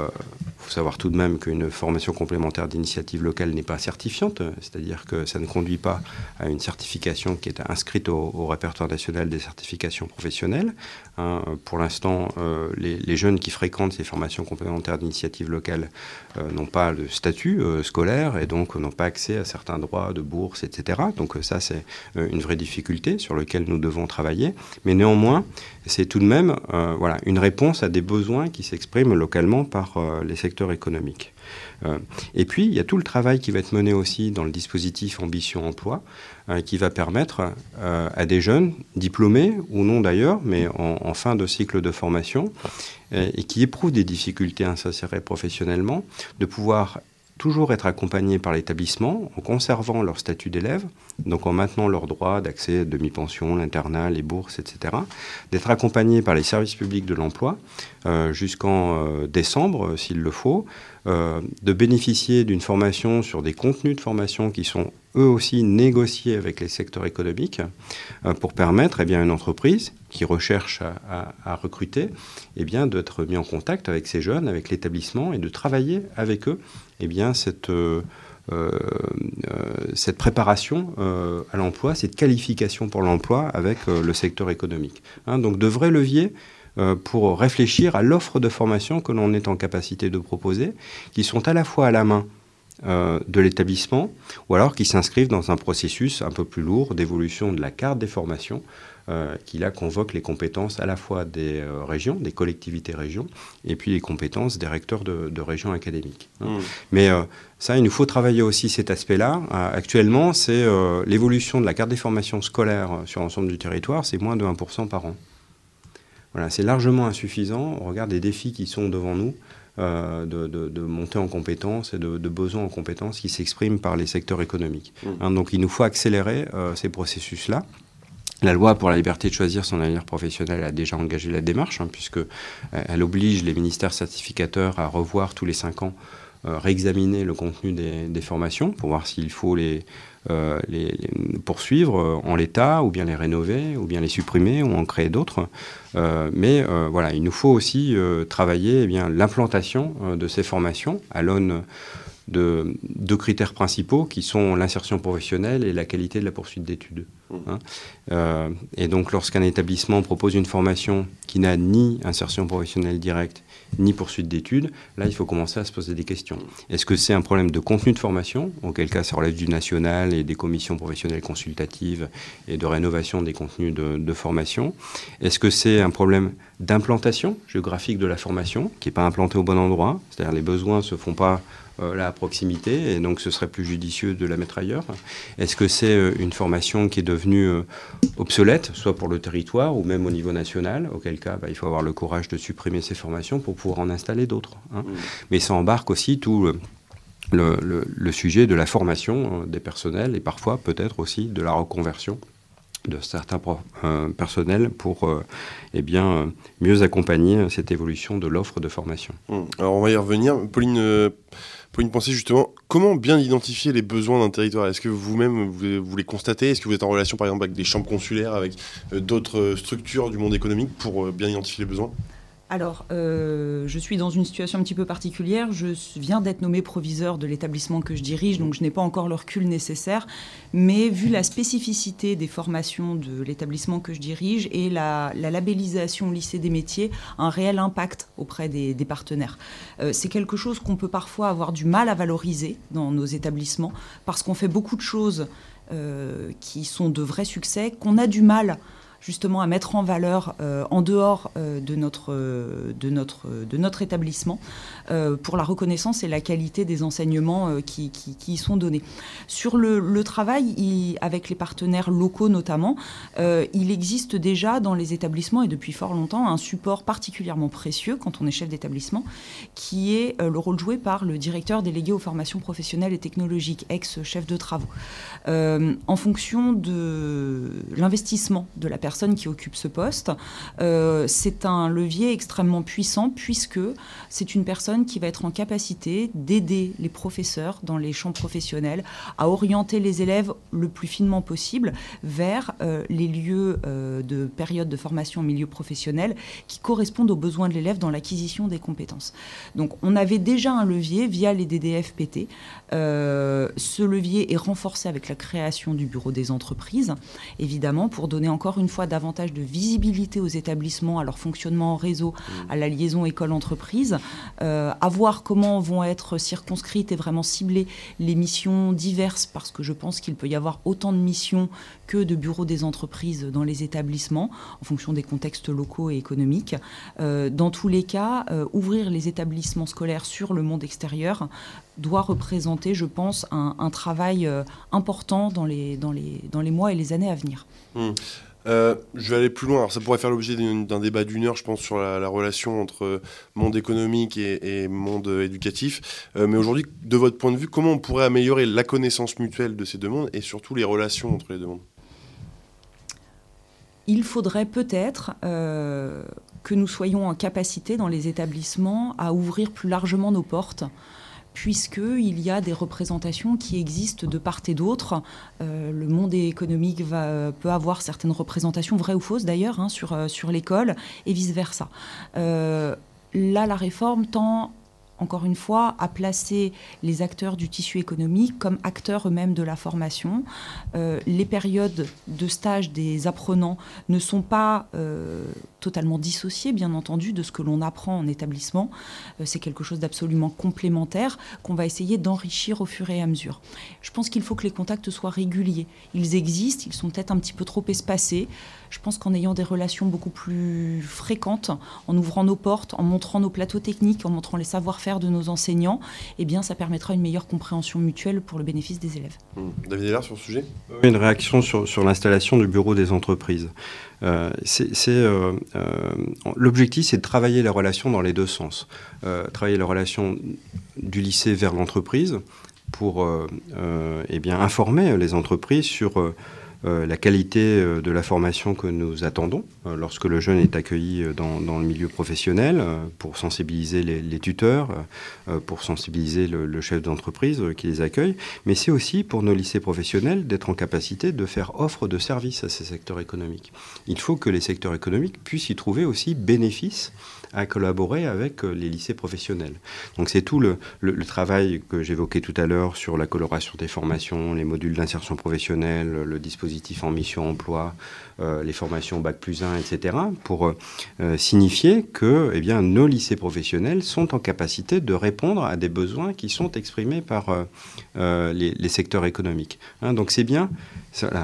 faut savoir tout de même qu'une formation complémentaire d'initiative locale n'est pas certifiante, c'est-à-dire que ça ne conduit pas à une certification qui est inscrite au, répertoire national des certifications professionnelles. Hein. pour l'instant, euh, les, jeunes qui fréquentent ces formations complémentaires d'initiative locale euh, n'ont pas le statut euh, scolaire et donc n'ont pas accès à certains droits de bourse, etc. Donc ça, c'est une vraie difficulté sur laquelle nous devons travailler. Mais néanmoins, c'est tout de même voilà, une réponse à des besoins qui s'expriment localement par les secteurs économique. Euh, et puis, il y a tout le travail qui va être mené aussi dans le dispositif Ambition Emploi, euh, qui va permettre euh, à des jeunes, diplômés ou non d'ailleurs, mais en, fin de cycle de formation, et qui éprouvent des difficultés à s'insérer professionnellement, de pouvoir toujours être accompagnés par l'établissement en conservant leur statut d'élève, donc en maintenant leur droit d'accès à demi-pension, l'internat, les bourses, etc., d'être accompagnés par les services publics de l'emploi euh, jusqu'en euh, décembre, euh, s'il le faut, de bénéficier d'une formation sur des contenus de formation qui sont eux aussi négociés avec les secteurs économiques pour permettre eh bien, à une entreprise qui recherche à, recruter eh bien, d'être mis en contact avec ces jeunes, avec l'établissement et de travailler avec eux eh bien, cette, cette préparation à l'emploi, cette qualification pour l'emploi avec le secteur économique. Hein, donc de vrais leviers euh, pour réfléchir à l'offre de formation que l'on est en capacité de proposer, qui sont à la fois à la main euh, de l'établissement, ou alors qui s'inscrivent dans un processus un peu plus lourd d'évolution de la carte des formations, euh, qui là convoque les compétences à la fois des régions, des collectivités régions, et puis les compétences des recteurs de, régions académiques. Hein. Mmh. Mais ça, il nous faut travailler aussi cet aspect-là. actuellement, c'est l'évolution de la carte des formations scolaires sur l'ensemble du territoire, c'est moins de 1% par an c'est largement insuffisant au regard des défis qui sont devant nous. Euh, de, de, montée en compétences et de, besoins en compétences qui s'expriment par les secteurs économiques. Mmh. Hein, donc il nous faut accélérer euh, ces processus-là. La loi pour la liberté de choisir son avenir professionnel a déjà engagé la démarche, hein, puisque euh, elle oblige les ministères certificateurs à revoir tous les cinq ans, réexaminer le contenu des, formations pour voir s'il faut les, les, poursuivre en l'état, ou bien les rénover, ou bien les supprimer, ou en créer d'autres. Euh, mais euh, voilà, il nous faut aussi euh, travailler eh bien l'implantation de ces formations à l'aune de deux critères principaux qui sont l'insertion professionnelle et la qualité de la poursuite d'études. Mmh. Hein. et donc lorsqu'un établissement propose une formation qui n'a ni insertion professionnelle directe ni poursuite d'études, là, il faut commencer à se poser des questions. Est-ce que c'est un problème de contenu de formation, auquel cas ça relève du national et des commissions professionnelles consultatives et de rénovation des contenus de, formation? Est-ce que c'est un problème d'implantation géographique de la formation, qui n'est pas implantée au bon endroit C'est-à-dire les besoins ne se font pas là à proximité, et donc ce serait plus judicieux de la mettre ailleurs Est-ce que c'est euh, une formation qui est devenue euh, obsolète, soit pour le territoire ou même au niveau national, auquel cas bah, il faut avoir le courage de supprimer ces formations pour pouvoir en installer d'autres hein. mmh. Mais ça embarque aussi tout le, le, sujet de la formation des personnels et parfois peut-être aussi de la reconversion de certains personnels pour eh bien, mieux accompagner cette évolution de l'offre de formation. Mmh. Alors on va y revenir. Pauline pour une pensée justement, comment bien identifier les besoins d'un territoire? Est-ce que vous-même vous, les constatez? Est-ce que vous êtes en relation par exemple avec des chambres consulaires, avec euh, d'autres structures du monde économique pour euh, bien identifier les besoins? Alors, euh, je suis dans une situation un petit peu particulière. Je viens d'être nommé proviseur de l'établissement que je dirige, donc je n'ai pas encore le recul nécessaire. Mais vu la spécificité des formations de l'établissement que je dirige et la, labellisation lycée des métiers, un réel impact auprès des, partenaires. Euh, c'est quelque chose qu'on peut parfois avoir du mal à valoriser dans nos établissements parce qu'on fait beaucoup de choses euh, qui sont de vrais succès, qu'on a du mal justement à mettre en valeur euh, en dehors euh, de, notre, euh, de, notre, de notre établissement pour la reconnaissance et la qualité des enseignements qui, qui, y sont donnés. Sur le, travail avec les partenaires locaux notamment, il existe déjà dans les établissements et depuis fort longtemps un support particulièrement précieux quand on est chef d'établissement qui est le rôle joué par le directeur délégué aux formations professionnelles et technologiques, ex-chef de travaux. en fonction de l'investissement de la personne, qui occupe ce poste. Euh, c'est un levier extrêmement puissant puisque c'est une personne qui va être en capacité d'aider les professeurs dans les champs professionnels à orienter les élèves le plus finement possible vers euh, les lieux euh, de période de formation en milieu professionnel qui correspondent aux besoins de l'élève dans l'acquisition des compétences. Donc on avait déjà un levier via les DDFPT. Ce levier est renforcé avec la création du bureau des entreprises, évidemment, pour donner encore une fois davantage de visibilité aux établissements, à leur fonctionnement en réseau, mmh. à la liaison école-entreprise, euh, à voir comment vont être circonscrites et vraiment ciblées les missions diverses, parce que je pense qu'il peut y avoir autant de missions que de bureaux des entreprises dans les établissements, en fonction des contextes locaux et économiques. Euh, dans tous les cas, euh, ouvrir les établissements scolaires sur le monde extérieur doit représenter, je pense, un, travail important dans les, dans, les, dans les mois et les années à venir. Mmh. Euh, je vais aller plus loin. Alors, ça pourrait faire l'objet d'un débat d'une heure, je pense, sur la, relation entre monde économique et, monde éducatif. Euh, mais aujourd'hui, de votre point de vue, comment on pourrait améliorer la connaissance mutuelle de ces deux mondes et surtout les relations entre les deux mondes? Il faudrait peut-être euh, que nous soyons en capacité dans les établissements à ouvrir plus largement nos portes puisqu'il y a des représentations qui existent de part et d'autre. Euh, le monde économique va, peut avoir certaines représentations, vraies ou fausses d'ailleurs, hein, sur, euh, sur l'école, et vice-versa. Euh, là, la réforme tend encore une fois, à placer les acteurs du tissu économique comme acteurs eux-mêmes de la formation. Euh, les périodes de stage des apprenants ne sont pas euh, totalement dissociées, bien entendu, de ce que l'on apprend en établissement. Euh, c'est quelque chose d'absolument complémentaire qu'on va essayer d'enrichir au fur et à mesure. Je pense qu'il faut que les contacts soient réguliers. Ils existent, ils sont peut-être un petit peu trop espacés. Je pense qu'en ayant des relations beaucoup plus fréquentes, en ouvrant nos portes, en montrant nos plateaux techniques, en montrant les savoir-faire de nos enseignants, eh bien, ça permettra une meilleure compréhension mutuelle pour le bénéfice des élèves. Mmh. David Hélard, sur ce sujet? Une réaction sur, sur l'installation du bureau des entreprises. Euh, euh, euh, L'objectif, c'est de travailler la relation dans les deux sens. travailler la relation du lycée vers l'entreprise pour eh bien, informer les entreprises sur euh, la qualité euh, de la formation que nous attendons euh, lorsque le jeune est accueilli dans, le milieu professionnel, pour sensibiliser les, tuteurs, pour sensibiliser le, chef d'entreprise qui les accueille, mais c'est aussi pour nos lycées professionnels d'être en capacité de faire offre de services à ces secteurs économiques. Il faut que les secteurs économiques puissent y trouver aussi bénéfice à collaborer avec les lycées professionnels. Donc c'est tout le, travail que j'évoquais tout à l'heure sur la coloration des formations, les modules d'insertion professionnelle, le dispositif en mission emploi, euh, les formations Bac plus 1, etc., pour euh, signifier que eh nos lycées professionnels sont en capacité de répondre à des besoins qui sont exprimés par euh, les, secteurs économiques. Hein. donc c'est bien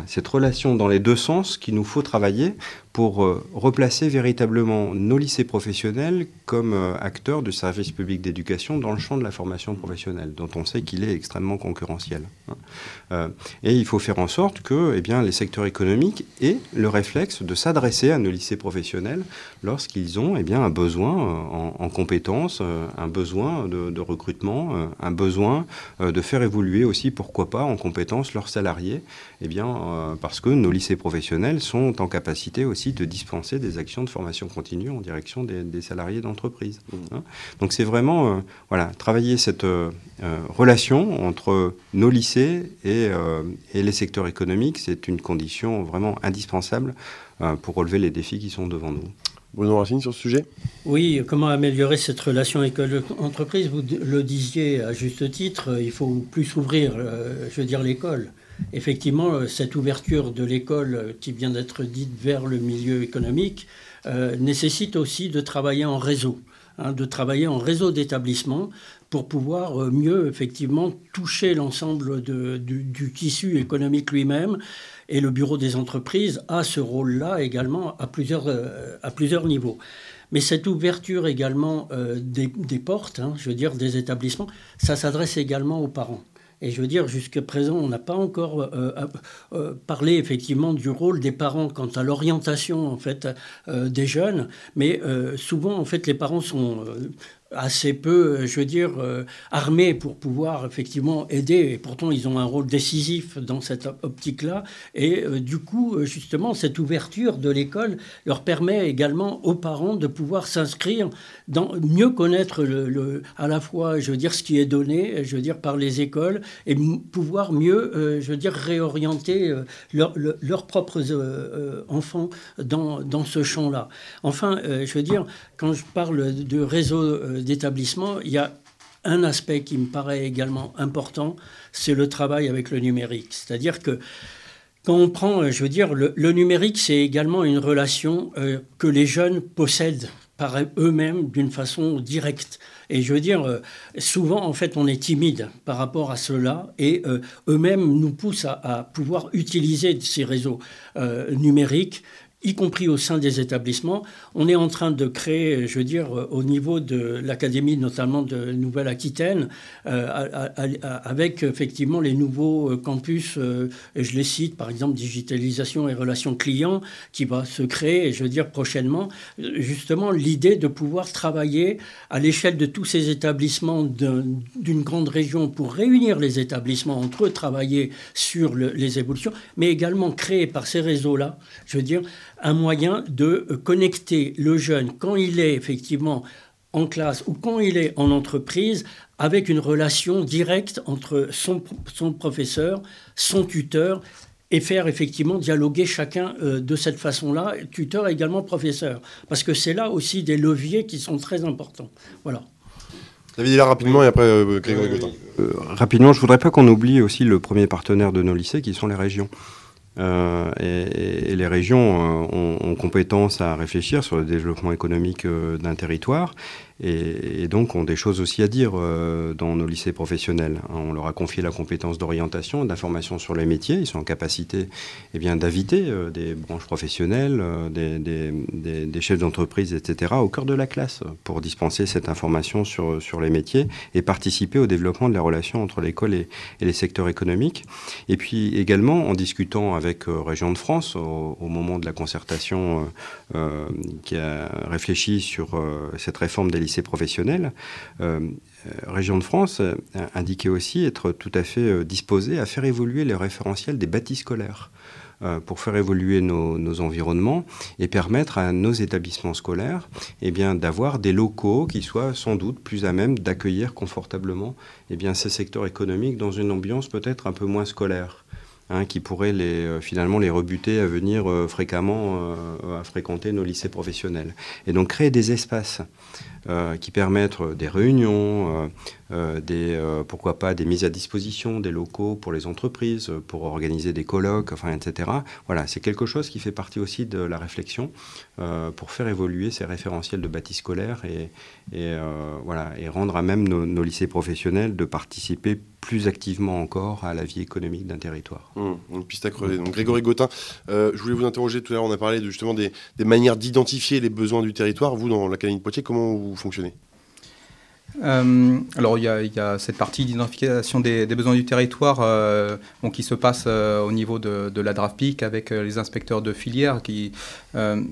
cette relation dans les deux sens qu'il nous faut travailler pour euh, replacer véritablement nos lycées professionnels comme euh, acteurs du service public d'éducation dans le champ de la formation professionnelle, dont on sait qu'il est extrêmement concurrentiel. Hein. Euh, et il faut faire en sorte que eh bien, les secteurs économiques aient le réflexe de s'adresser à nos lycées professionnels lorsqu'ils ont eh bien, un besoin en, compétences, un besoin de, recrutement, un besoin de faire évoluer aussi, pourquoi pas, en compétences leurs salariés, eh bien, parce que nos lycées professionnels sont en capacité aussi de dispenser des actions de formation continue en direction des, salariés d'entreprise. Mmh. Hein. Donc c'est vraiment euh, voilà, travailler cette euh, euh, relation entre nos lycées et, et les secteurs économiques, c'est une condition vraiment indispensable pour relever les défis qui sont devant nous. Bruno Racine sur ce sujet Oui, comment améliorer cette relation école-entreprise Vous le disiez à juste titre, il faut plus ouvrir, je veux dire, l'école. Effectivement, cette ouverture de l'école qui vient d'être dite vers le milieu économique nécessite aussi de travailler en réseau. Hein, de travailler en réseau d'établissements pour pouvoir euh, mieux effectivement toucher l'ensemble du, tissu économique lui-même. Et le bureau des entreprises a ce rôle-là également à plusieurs, euh, niveaux. Mais cette ouverture également euh, des, portes, hein, je veux dire des établissements, ça s'adresse également aux parents. Et je veux dire, jusqu'à présent, on n'a pas encore parlé effectivement du rôle des parents quant à l'orientation en fait des jeunes, mais souvent en fait les parents sont assez peu, je veux dire, euh, armés pour pouvoir effectivement aider. Et pourtant, ils ont un rôle décisif dans cette optique-là. Et euh, du coup, euh, justement, cette ouverture de l'école leur permet également aux parents de pouvoir s'inscrire dans mieux connaître le, à la fois, je veux dire, ce qui est donné, je veux dire, par les écoles, et pouvoir mieux, je veux dire, réorienter leurs propres enfants dans, dans ce champ-là. Enfin, je veux dire, quand je parle de réseau d'établissement, il y a un aspect qui me paraît également important, c'est le travail avec le numérique. C'est-à-dire que quand on prend, je veux dire, le, numérique, c'est également une relation euh, que les jeunes possèdent par eux-mêmes d'une façon directe. Et je veux dire, euh, souvent, en fait, on est timide par rapport à cela et euh, eux-mêmes nous poussent à, pouvoir utiliser ces réseaux numériques y compris au sein des établissements. On est en train de créer, je veux dire, euh, au niveau de l'Académie, notamment de Nouvelle-Aquitaine, euh, avec effectivement les nouveaux euh, campus, et je les cite, par exemple, digitalisation et relations clients, qui va se créer, je veux dire, prochainement, justement, l'idée de pouvoir travailler à l'échelle de tous ces établissements d'une grande région pour réunir les établissements entre eux, travailler sur les évolutions, mais également créer par ces réseaux-là, je veux dire, un moyen de euh, connecter le jeune quand il est effectivement en classe ou quand il est en entreprise avec une relation directe entre son, son professeur, son tuteur et faire effectivement dialoguer chacun euh, de cette façon-là, tuteur également professeur. Parce que c'est là aussi des leviers qui sont très importants. Voilà. David là rapidement et après euh, Grégory rapidement, je voudrais pas qu'on oublie aussi le premier partenaire de nos lycées qui sont les régions. Euh, et, les régions euh, ont, compétence à réfléchir sur le développement économique euh, d'un territoire et, donc ont des choses aussi à dire euh, dans nos lycées professionnels. On leur a confié la compétence d'orientation, d'information sur les métiers. Ils sont en capacité eh bien, d'inviter euh, des branches professionnelles, euh, des, chefs d'entreprise, etc., au cœur de la classe pour dispenser cette information sur, sur les métiers et participer au développement de la relation entre l'école et, les secteurs économiques. Et puis également, en discutant avec Région de France, au, au, moment de la concertation qui a réfléchi sur cette réforme des lycées, professionnels, euh, euh, Région de France euh, indiquait aussi être tout à fait disposée à faire évoluer les référentiels des bâtis scolaires pour faire évoluer nos, environnements et permettre à nos établissements scolaires eh bien, d'avoir des locaux qui soient sans doute plus à même d'accueillir confortablement eh bien, ces secteurs économiques dans une ambiance peut-être un peu moins scolaire. Hein, qui pourraient les, finalement les rebuter à venir fréquemment à fréquenter nos lycées professionnels. Et donc créer des espaces euh, qui permettent des réunions, euh, euh, des, pourquoi pas des mises à disposition des locaux pour les entreprises, pour organiser des colloques, enfin, etc. Voilà, c'est quelque chose qui fait partie aussi de la réflexion pour faire évoluer ces référentiels de bâti scolaire et, et voilà, et rendre à même nos, nos lycées professionnels de participer plus activement encore à la vie économique d'un territoire. Mmh, une piste à creuser. Donc Grégory Gautin, je voulais vous interroger tout à l'heure, on a parlé justement des, des manières d'identifier les besoins du territoire. Vous, dans l'Académie de Poitiers, comment vous fonctionnez? Euh, alors il y, a, cette partie d'identification des, besoins du territoire euh, qui se passe euh, au niveau de, la DRAFPIC avec les inspecteurs de filière.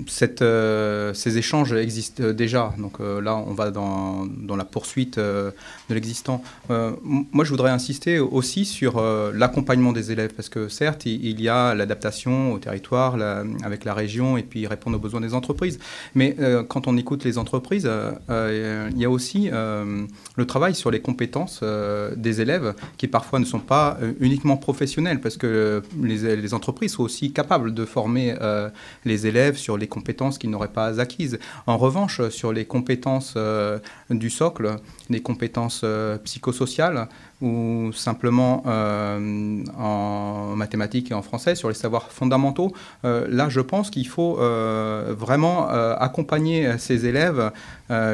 Ces échanges existent déjà, donc là on va dans, la poursuite de l'existant. moi je voudrais insister aussi sur l'accompagnement des élèves parce que certes il, y a l'adaptation au territoire avec la région et puis répondre aux besoins des entreprises, mais quand on écoute les entreprises, il y a aussi le travail sur les compétences des élèves qui parfois ne sont pas uniquement professionnelles parce que les, les, entreprises sont aussi capables de former les élèves sur les compétences qu'ils n'auraient pas acquises. En revanche, sur les compétences du socle, les compétences psychosociales, ou simplement euh, en mathématiques et en français sur les savoirs fondamentaux. Euh, là, je pense qu'il faut euh, vraiment accompagner ces élèves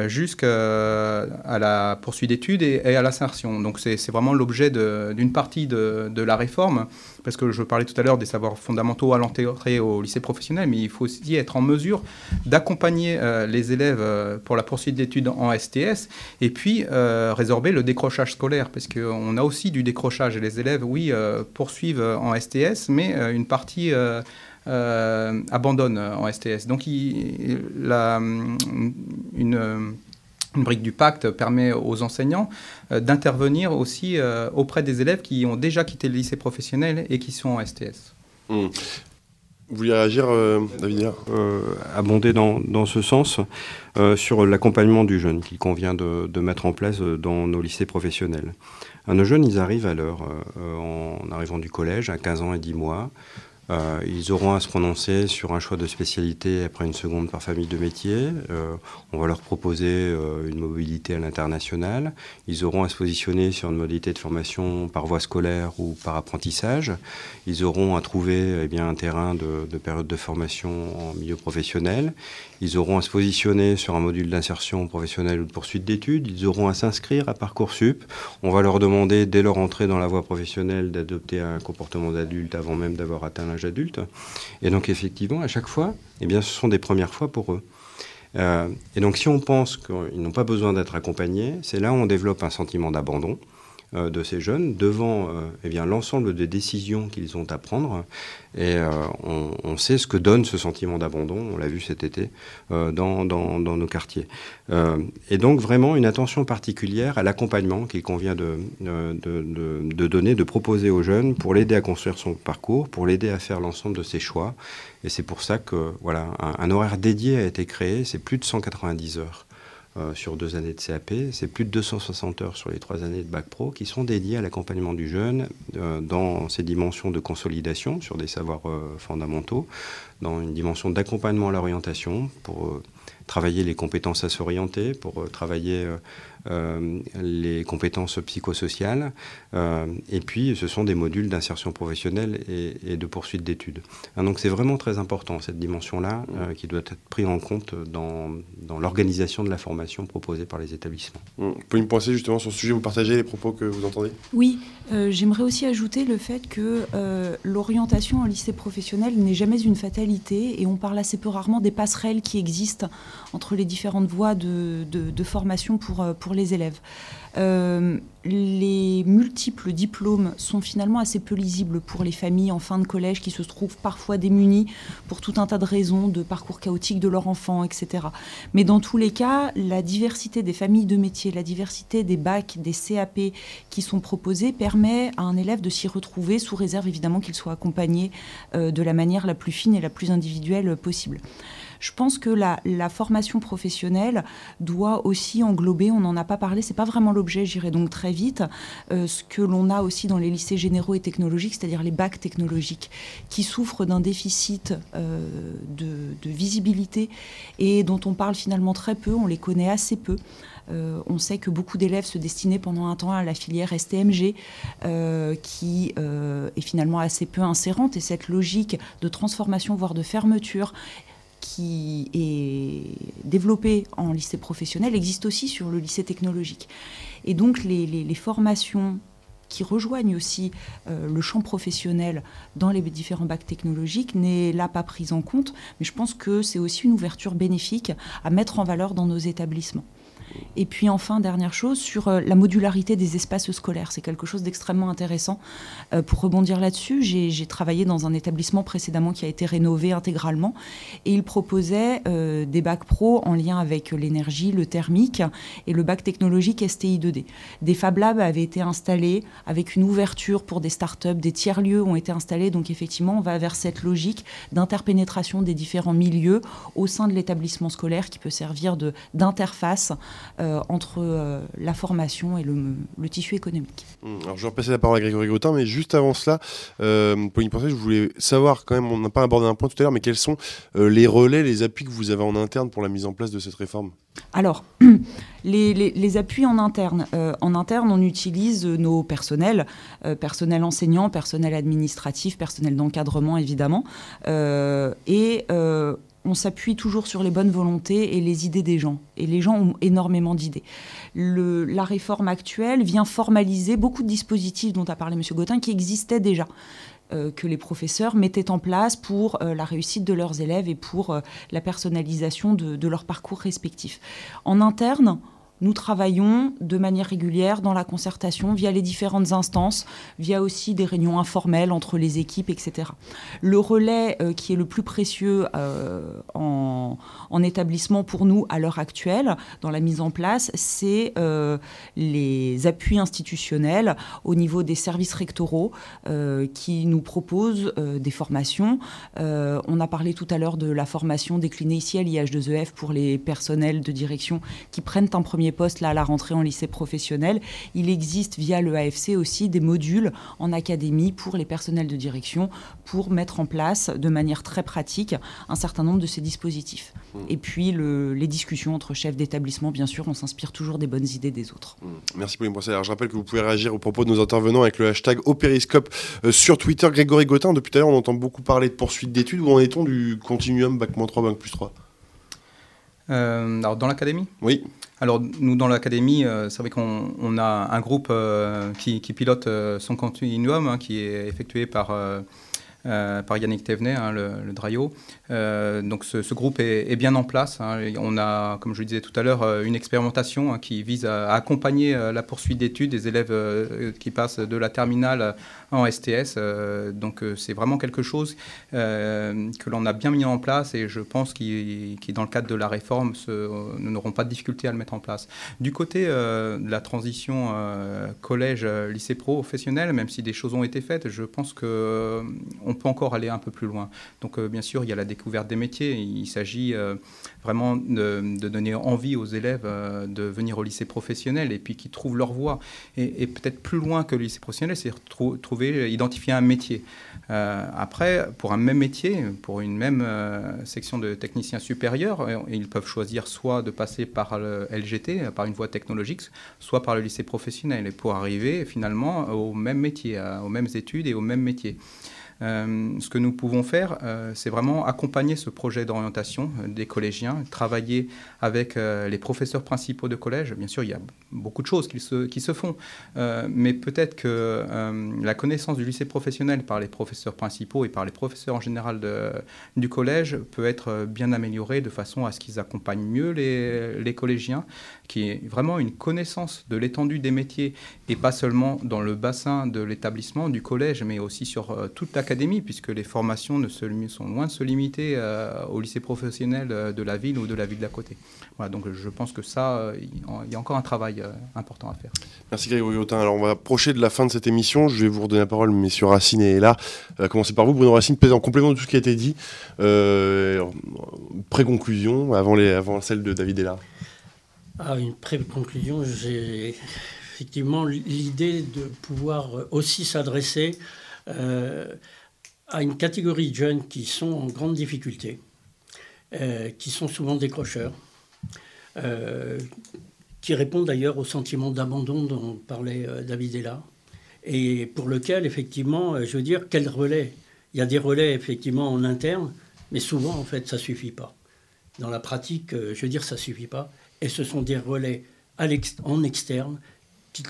jusqu'à la poursuite d'études et, à l'insertion. Donc c'est vraiment l'objet d'une partie de, de, la réforme, parce que je parlais tout à l'heure des savoirs fondamentaux à l'entrée au lycée professionnel, mais il faut aussi être en mesure d'accompagner les élèves pour la poursuite d'études en STS et puis résorber le décrochage scolaire, parce que on a aussi du décrochage et les élèves, oui, euh, poursuivent en STS, mais euh, une partie euh, abandonne en STS. Donc il, une, brique du pacte permet aux enseignants d'intervenir aussi auprès des élèves qui ont déjà quitté le lycée professionnel et qui sont en STS. Mmh. Vous vouliez réagir, David Abonder dans, dans, ce sens sur l'accompagnement du jeune qu'il convient de, de, mettre en place dans nos lycées professionnels nos jeunes, ils arrivent à l'heure, euh, en arrivant du collège, à 15 ans et 10 mois. Euh, ils auront à se prononcer sur un choix de spécialité après une seconde par famille de métier. Euh, on va leur proposer euh, une mobilité à l'international. Ils auront à se positionner sur une modalité de formation par voie scolaire ou par apprentissage. Ils auront à trouver eh bien, un terrain de, de, période de formation en milieu professionnel. Ils auront à se positionner sur un module d'insertion professionnelle ou de poursuite d'études. Ils auront à s'inscrire à Parcoursup. On va leur demander, dès leur entrée dans la voie professionnelle, d'adopter un comportement d'adulte avant même d'avoir atteint l'âge adulte. Et donc, effectivement, à chaque fois, eh bien, ce sont des premières fois pour eux. Euh, et donc, si on pense qu'ils n'ont pas besoin d'être accompagnés, c'est là où on développe un sentiment d'abandon. Euh, de ces jeunes devant euh, eh l'ensemble des décisions qu'ils ont à prendre. Et euh, on, sait ce que donne ce sentiment d'abandon, on l'a vu cet été, dans, dans, nos quartiers. et donc vraiment une attention particulière à l'accompagnement qu'il convient de, de, donner, de proposer aux jeunes pour l'aider à construire son parcours, pour l'aider à faire l'ensemble de ses choix. Et c'est pour ça que voilà, un horaire dédié a été créé, c'est plus de 190 heures. Euh, sur deux années de CAP. C'est plus de 260 heures sur les trois années de Bac Pro qui sont dédiées à l'accompagnement du jeune euh, dans ses dimensions de consolidation sur des savoirs euh, fondamentaux, dans une dimension d'accompagnement à l'orientation pour travailler les compétences à s'orienter, pour travailler les compétences psychosociales, euh, et puis ce sont des modules d'insertion professionnelle et, de poursuite d'études. Hein, donc c'est vraiment très important cette dimension-là euh, qui doit être prise en compte dans, dans l'organisation de la formation proposée par les établissements. Vous pouvez me penser justement sur ce sujet, vous partagez les propos que vous entendez? Oui, j'aimerais aussi ajouter le fait que l'orientation en lycée professionnel n'est jamais une fatalité et on parle assez peu rarement des passerelles qui existent entre les différentes voies de, de, de formation pour, pour les élèves. Euh, les multiples diplômes sont finalement assez peu lisibles pour les familles en fin de collège qui se trouvent parfois démunies pour tout un tas de raisons, de parcours chaotiques de leur enfant, etc. Mais dans tous les cas, la diversité des familles de métiers, la diversité des bacs, des CAP qui sont proposés permet à un élève de s'y retrouver, sous réserve évidemment qu'il soit accompagné euh, de la manière la plus fine et la plus individuelle possible. Je pense que la, formation professionnelle doit aussi englober, on n'en a pas parlé, c'est pas vraiment l'objet, j'irai donc très vite, euh, ce que l'on a aussi dans les lycées généraux et technologiques, c'est-à-dire les bacs technologiques, qui souffrent d'un déficit euh, de, visibilité et dont on parle finalement très peu, on les connaît assez peu. Euh, on sait que beaucoup d'élèves se destinaient pendant un temps à la filière STMG, qui est finalement assez peu insérante. Et cette logique de transformation, voire de fermeture, qui est développé en lycée professionnel existe aussi sur le lycée technologique. Et donc les, formations qui rejoignent aussi euh, le champ professionnel dans les différents bacs technologiques n'est là pas prise en compte, mais je pense que c'est aussi une ouverture bénéfique à mettre en valeur dans nos établissements. Et puis enfin, dernière chose, sur euh, la modularité des espaces scolaires. C'est quelque chose d'extrêmement intéressant. Euh, pour rebondir là-dessus, j'ai travaillé dans un établissement précédemment qui a été rénové intégralement et il proposait euh, des bacs pro en lien avec l'énergie, le thermique et le bac technologique STI 2D. Des Fab Labs avaient été installés avec une ouverture pour des startups, des tiers-lieux ont été installés. Donc effectivement, on va vers cette logique d'interpénétration des différents milieux au sein de l'établissement scolaire qui peut servir d'interface entre la formation et le, tissu économique. Mmh, alors je vais repasser la parole à Grégory Gautin, mais juste avant cela, pour y penser, je voulais savoir quand même, on n'a pas abordé un point tout à l'heure, mais quels sont les relais, les appuis que vous avez en interne pour la mise en place de cette réforme? Alors, les, appuis en interne. Euh, en interne, on utilise nos personnels, euh, personnel enseignant, personnel administratif, personnel d'encadrement, évidemment. Euh, et on s'appuie toujours sur les bonnes volontés et les idées des gens. Et les gens ont énormément d'idées. la réforme actuelle vient formaliser beaucoup de dispositifs dont a parlé M. Gautin qui existaient déjà. Euh, que les professeurs mettaient en place pour euh, la réussite de leurs élèves et pour euh, la personnalisation de, de leur parcours respectif. En interne, nous travaillons de manière régulière dans la concertation via les différentes instances, via aussi des réunions informelles entre les équipes, etc. Le relais euh, qui est le plus précieux euh, en, établissement pour nous à l'heure actuelle, dans la mise en place, c'est euh, les appuis institutionnels au niveau des services rectoraux qui nous proposent des formations. on a parlé tout à l'heure de la formation déclinée ici à l'IH2EF pour les personnels de direction qui prennent un premier postes là, à la rentrée en lycée professionnel. Il existe via le AFC aussi des modules en académie pour les personnels de direction pour mettre en place de manière très pratique un certain nombre de ces dispositifs. Mmh. Et puis les discussions entre chefs d'établissement, bien sûr, on s'inspire toujours des bonnes idées des autres. Mmh. Merci pour Alors, je rappelle que vous pouvez réagir au propos de nos intervenants avec le hashtag Opériscope euh, sur Twitter. Grégory Gautin, depuis tout à l'heure, on entend beaucoup parler de poursuite d'études. Où en est-on du continuum Bac 3, Bac plus 3 euh, alors dans l'académie Oui. Alors nous dans l'académie, euh, c'est vrai qu'on a un groupe euh, qui, pilote son continuum, hein, qui est effectué par par Yannick Thévenet, hein, le, le, Draio. Donc ce, groupe est, bien en place. Hein. On a, comme je le disais tout à l'heure, une expérimentation qui vise à, accompagner la poursuite d'études des élèves qui passent de la terminale en STS. Euh, donc euh, c'est vraiment quelque chose euh, que l'on a bien mis en place et je pense qu'il dans le cadre de la réforme, nous n'aurons pas de difficulté à le mettre en place. Du côté de la transition collège-lycée professionnel, même si des choses ont été faites, je pense qu'on peut encore aller un peu plus loin. Donc bien sûr, il y a la découverte des métiers. Il s'agit vraiment de, donner envie aux élèves de venir au lycée professionnel et puis qu'ils trouvent leur voie. Et, peut-être plus loin que le lycée professionnel, c'est trouver identifier un métier. Euh, après, pour un même métier, pour une même euh, section de techniciens supérieurs, euh, ils peuvent choisir soit de passer par le LGT, par une voie technologique, soit par le lycée professionnel, et pour arriver finalement au même métier, aux mêmes études et au même métier. Euh, ce que nous pouvons faire, euh, c'est vraiment accompagner ce projet d'orientation euh, des collégiens, travailler avec les professeurs principaux de collège. Bien sûr, il y a beaucoup de choses qui se, qui se font, mais peut-être que la connaissance du lycée professionnel par les professeurs principaux et par les professeurs en général du collège peut être bien améliorée de façon à ce qu'ils accompagnent mieux les, les collégiens, qui est vraiment une connaissance de l'étendue des métiers et pas seulement dans le bassin de l'établissement, du collège, mais aussi sur toute la puisque les formations ne se, sont loin de se limiter euh, au lycée professionnel euh, de la ville ou de la ville d'à côté. Voilà, donc je pense que ça, euh, il y a encore un travail important à faire. Merci Grégory Autin. Alors on va approcher de la fin de cette émission. Je vais vous redonner la parole, messieurs Racine est là. On va commencer par vous, Bruno Racine, en complément de tout ce qui a été dit. pré-conclusion avant, les, avant celle de David Ella. Ah, une pré-conclusion, j'ai effectivement l'idée de pouvoir aussi s'adresser à une catégorie de jeunes qui sont en grande difficulté, euh, qui sont souvent décrocheurs, euh, qui répondent d'ailleurs au sentiment d'abandon dont parlait euh, David Ella, et pour lequel, effectivement, je veux dire, quel relais Il y a des relais, effectivement, en interne, mais souvent, en fait, ça ne suffit pas. Dans la pratique, je veux dire, ça ne suffit pas. Et ce sont des relais en externe qui,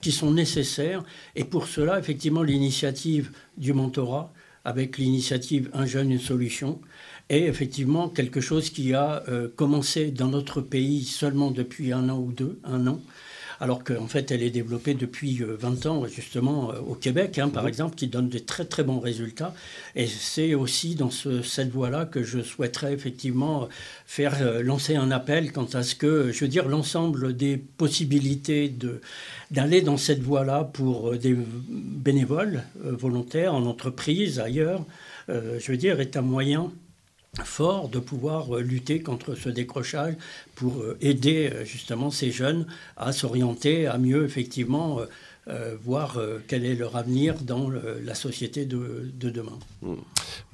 qui, sont nécessaires. Et pour cela, effectivement, l'initiative du mentorat, avec l'initiative Un jeune, une solution, est effectivement quelque chose qui a euh, commencé dans notre pays seulement depuis un an ou deux, un an, alors qu'en fait elle est développée depuis 20 euh, ans justement euh, au Québec, hein, par exemple, qui donne de très très bons résultats. Et c'est aussi dans cette voie-là que je souhaiterais effectivement faire lancer un appel quant à ce que, je veux dire, l'ensemble des possibilités de d'aller dans cette voie-là pour euh, des bénévoles euh, volontaires en entreprise, ailleurs, euh, je veux dire, est un moyen fort de pouvoir lutter contre ce décrochage pour aider justement ces jeunes à s'orienter, à mieux effectivement euh, voir euh, quel est leur avenir dans la société de, demain. Hmm.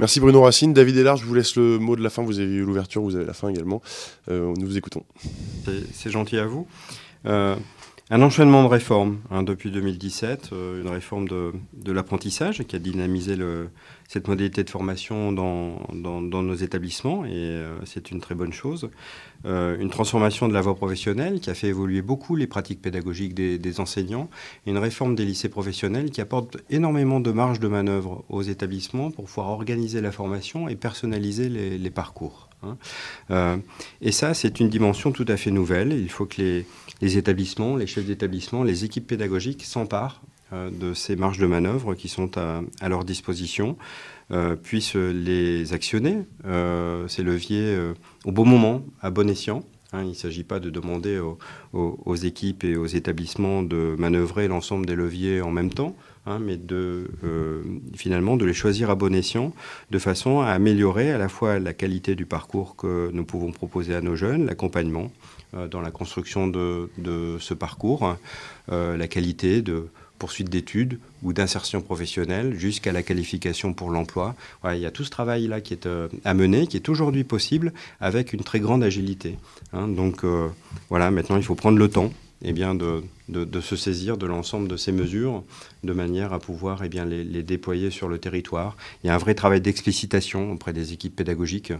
Merci Bruno Racine. David Ellard, je vous laisse le mot de la fin. Vous avez eu l'ouverture, vous avez la fin également. Euh, nous vous écoutons. C'est gentil à vous. Un enchaînement de réformes hein, depuis 2017, une réforme de, l'apprentissage qui a dynamisé cette modalité de formation dans, nos établissements et c'est une très bonne chose. Euh, une transformation de la voie professionnelle qui a fait évoluer beaucoup les pratiques pédagogiques des, enseignants, une réforme des lycées professionnels qui apporte énormément de marge de manœuvre aux établissements pour pouvoir organiser la formation et personnaliser les, parcours. Hein. Euh, et ça, c'est une dimension tout à fait nouvelle. Il faut que les, établissements, les chefs d'établissement, les équipes pédagogiques s'emparent euh, de ces marges de manœuvre qui sont à leur disposition. Euh, puissent les actionner, euh, ces leviers, au bon moment, à bon escient. Hein. il ne s'agit pas de demander aux, équipes et aux établissements de manœuvrer l'ensemble des leviers en même temps, hein, mais de, finalement de les choisir à bon escient, de façon à améliorer à la fois la qualité du parcours que nous pouvons proposer à nos jeunes, l'accompagnement dans la construction de, ce parcours, la qualité de poursuite d'études ou d'insertion professionnelle jusqu'à la qualification pour l'emploi. il y a tout ce travail-là qui est euh, à mener, qui est aujourd'hui possible avec une très grande agilité. Hein. donc euh, voilà, maintenant il faut prendre le temps eh bien, de, se saisir de l'ensemble de ces mesures de manière à pouvoir eh bien, les, déployer sur le territoire. Il y a un vrai travail d'explicitation auprès des équipes pédagogiques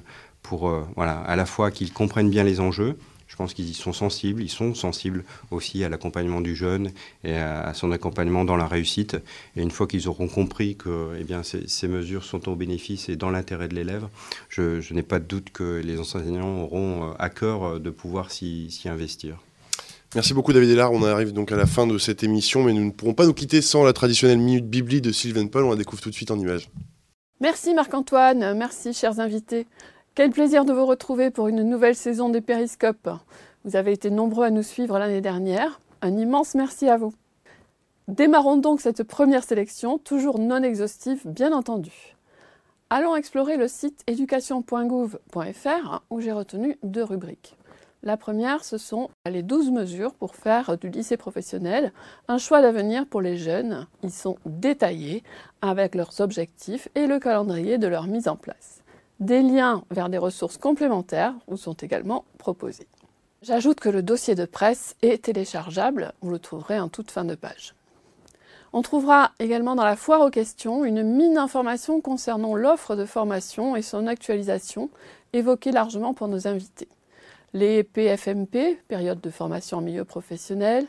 pour euh, voilà, à la fois qu'ils comprennent bien les enjeux, je pense qu'ils y sont sensibles. Ils sont sensibles aussi à l'accompagnement du jeune et à, son accompagnement dans la réussite. Et une fois qu'ils auront compris que eh bien, ces, mesures sont au bénéfice et dans l'intérêt de l'élève, je, n'ai pas de doute que les enseignants auront euh, à cœur euh, de pouvoir s'y investir. Merci beaucoup David Ellard. On arrive donc à la fin de cette émission, mais nous ne pourrons pas nous quitter sans la traditionnelle minute bibli de Sylvain Paul. On la découvre tout de suite en images. Merci Marc-Antoine, merci chers invités. Quel plaisir de vous retrouver pour une nouvelle saison des Périscopes. Vous avez été nombreux à nous suivre l'année dernière. Un immense merci à vous. Démarrons donc cette première sélection, toujours non exhaustive bien entendu. Allons explorer le site éducation.gouv.fr où j'ai retenu deux rubriques. La première, ce sont les 12 mesures pour faire du lycée professionnel un choix d'avenir pour les jeunes. Ils sont détaillés avec leurs objectifs et le calendrier de leur mise en place. Des liens vers des ressources complémentaires vous sont également proposés. J'ajoute que le dossier de presse est téléchargeable, vous le trouverez en toute fin de page. On trouvera également dans la foire aux questions une mine d'informations concernant l'offre de formation et son actualisation, évoquée largement pour nos invités. Les PFMP, période de formation en milieu professionnel,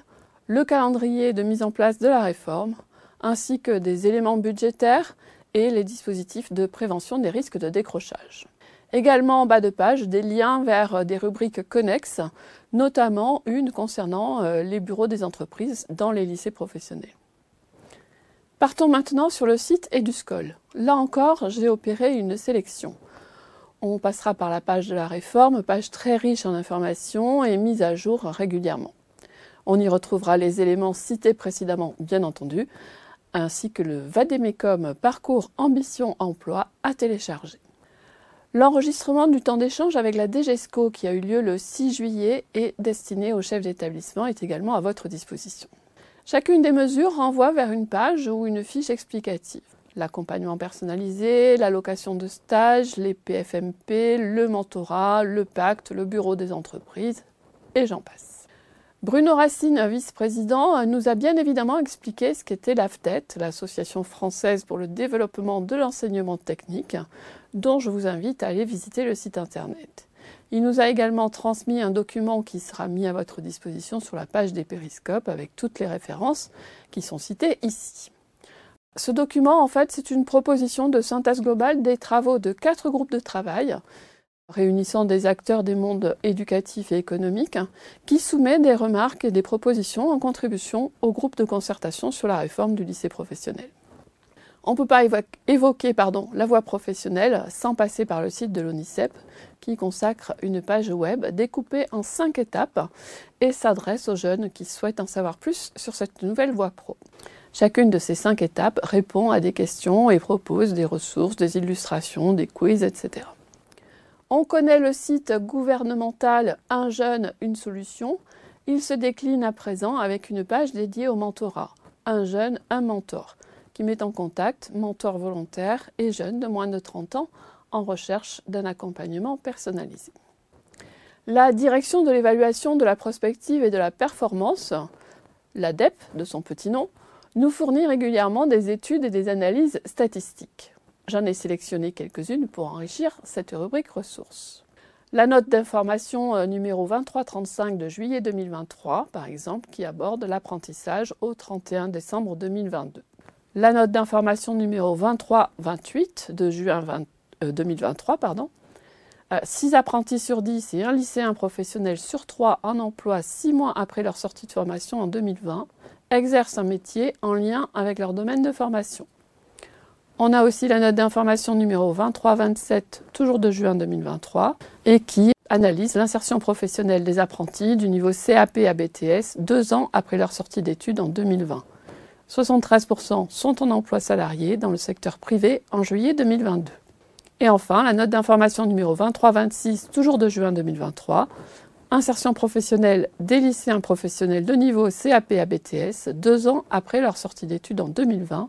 le calendrier de mise en place de la réforme, ainsi que des éléments budgétaires et les dispositifs de prévention des risques de décrochage. Également en bas de page, des liens vers euh, des rubriques connexes, notamment une concernant euh, les bureaux des entreprises dans les lycées professionnels. Partons maintenant sur le site EduScol. Là encore, j'ai opéré une sélection. On passera par la page de la réforme, page très riche en informations et mise à jour régulièrement. On y retrouvera les éléments cités précédemment, bien entendu, ainsi que le Vademecum Parcours Ambition Emploi à télécharger. L'enregistrement du temps d'échange avec la DGESCO qui a eu lieu le 6 juillet et destiné au chef d'établissement est également à votre disposition. Chacune des mesures renvoie vers une page ou une fiche explicative. L'accompagnement personnalisé, l'allocation de stage, les PFMP, le mentorat, le pacte, le bureau des entreprises, et j'en passe. Bruno Racine, vice-président, nous a bien évidemment expliqué ce qu'était l'AFTET, l'Association française pour le développement de l'enseignement technique, dont je vous invite à aller visiter le site internet. Il nous a également transmis un document qui sera mis à votre disposition sur la page des périscopes avec toutes les références qui sont citées ici. Ce document, en fait, c'est une proposition de synthèse globale des travaux de quatre groupes de travail réunissant des acteurs des mondes éducatifs et économiques, qui soumet des remarques et des propositions en contribution au groupe de concertation sur la réforme du lycée professionnel. On ne peut pas évoquer la voie professionnelle sans passer par le site de l'ONICEP, qui consacre une page web découpée en cinq étapes et s'adresse aux jeunes qui souhaitent en savoir plus sur cette nouvelle voie pro. Chacune de ces cinq étapes répond à des questions et propose des ressources, des illustrations, des quiz, etc. On connaît le site gouvernemental Un jeune, une solution. Il se décline à présent avec une page dédiée au mentorat. Un jeune, un mentor, qui met en contact mentors volontaires et jeunes de moins de 30 ans en recherche d'un accompagnement personnalisé. La direction de l'évaluation de la prospective et de la performance, l'ADEP de son petit nom, nous fournit régulièrement des études et des analyses statistiques. J'en ai sélectionné quelques-unes pour enrichir cette rubrique ressources. La note d'information euh, numéro 2335 de juillet 2023, par exemple, qui aborde l'apprentissage au 31 décembre 2022. La note d'information numéro 2328 de juin 2023, euh, pardon. 6 euh, apprentis sur 10 et un lycéen professionnel sur 3 en emploi 6 mois après leur sortie de formation en 2020 exercent un métier en lien avec leur domaine de formation. On a aussi la note d'information numéro 2327, toujours de juin 2023, et qui analyse l'insertion professionnelle des apprentis du niveau CAP à BTS deux ans après leur sortie d'études en 2020. 73% sont en emploi salarié dans le secteur privé en juillet 2022. Et enfin, la note d'information numéro 2326, toujours de juin 2023, insertion professionnelle des lycéens professionnels de niveau CAP à BTS, deux ans après leur sortie d'études en 2020.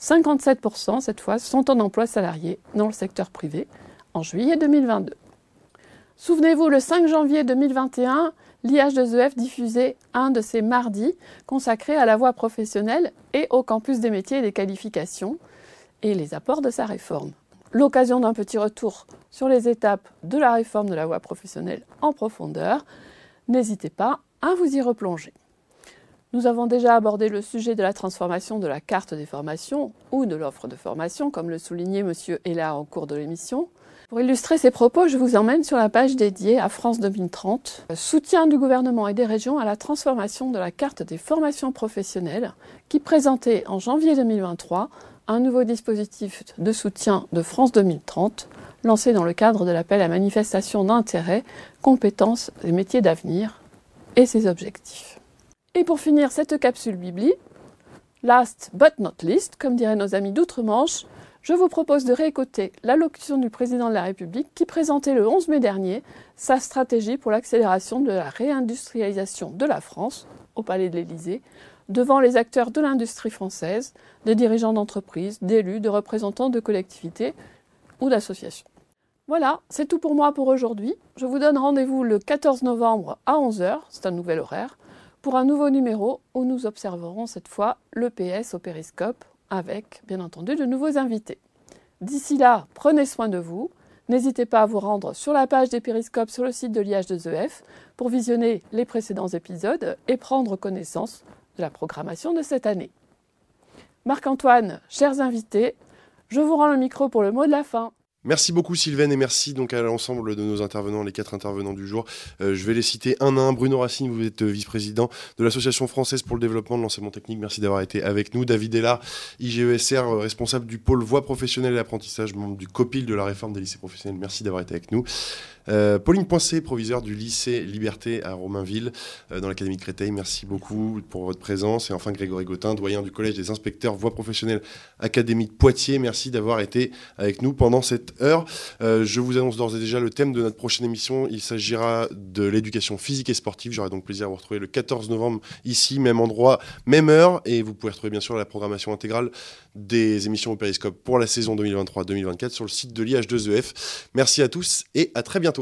57% cette fois sont en emploi salarié dans le secteur privé en juillet 2022. Souvenez-vous, le 5 janvier 2021, l'IH2EF diffusait un de ses mardis consacrés à la voie professionnelle et au campus des métiers et des qualifications et les apports de sa réforme. L'occasion d'un petit retour sur les étapes de la réforme de la voie professionnelle en profondeur. N'hésitez pas à vous y replonger. Nous avons déjà abordé le sujet de la transformation de la carte des formations ou de l'offre de formation, comme le soulignait M. Hélard en cours de l'émission. Pour illustrer ces propos, je vous emmène sur la page dédiée à France 2030, soutien du gouvernement et des régions à la transformation de la carte des formations professionnelles, qui présentait en janvier 2023 un nouveau dispositif de soutien de France 2030, lancé dans le cadre de l'appel à manifestation d'intérêt, compétences et métiers d'avenir, et ses objectifs. Et pour finir cette capsule Bibli, last but not least, comme diraient nos amis d'outre-Manche, je vous propose de réécouter l'allocution du président de la République qui présentait le 11 mai dernier sa stratégie pour l'accélération de la réindustrialisation de la France au Palais de l'Élysée, devant les acteurs de l'industrie française, des dirigeants d'entreprises, d'élus, de représentants de collectivités ou d'associations. Voilà, c'est tout pour moi pour aujourd'hui. Je vous donne rendez-vous le 14 novembre à 11h, c'est un nouvel horaire, pour un nouveau numéro où nous observerons cette fois le PS au périscope avec, bien entendu, de nouveaux invités. D'ici là, prenez soin de vous. N'hésitez pas à vous rendre sur la page des périscopes sur le site de l'IH2EF pour visionner les précédents épisodes et prendre connaissance de la programmation de cette année. Marc-Antoine, chers invités, je vous rends le micro pour le mot de la fin. Merci beaucoup Sylvain et merci donc à l'ensemble de nos intervenants, les quatre intervenants du jour. Euh, je vais les citer un à un. Bruno Racine, vous êtes vice-président de l'Association française pour le développement de l'enseignement technique. Merci d'avoir été avec nous. David Ella, IGESR, euh, responsable du pôle voie professionnelle et apprentissage, membre du COPIL de la réforme des lycées professionnels. Merci d'avoir été avec nous. Euh, Pauline Poincé, proviseur du lycée Liberté à Romainville, euh, dans l'Académie de Créteil, merci beaucoup pour votre présence. Et enfin, Grégory Gautin, doyen du Collège des inspecteurs voie professionnelle Académie de Poitiers, merci d'avoir été avec nous pendant cette heure. Euh, je vous annonce d'ores et déjà le thème de notre prochaine émission. Il s'agira de l'éducation physique et sportive. J'aurai donc plaisir à vous retrouver le 14 novembre ici, même endroit, même heure. Et vous pouvez retrouver bien sûr la programmation intégrale des émissions au Périscope pour la saison 2023-2024 sur le site de l'IH2EF. Merci à tous et à très bientôt.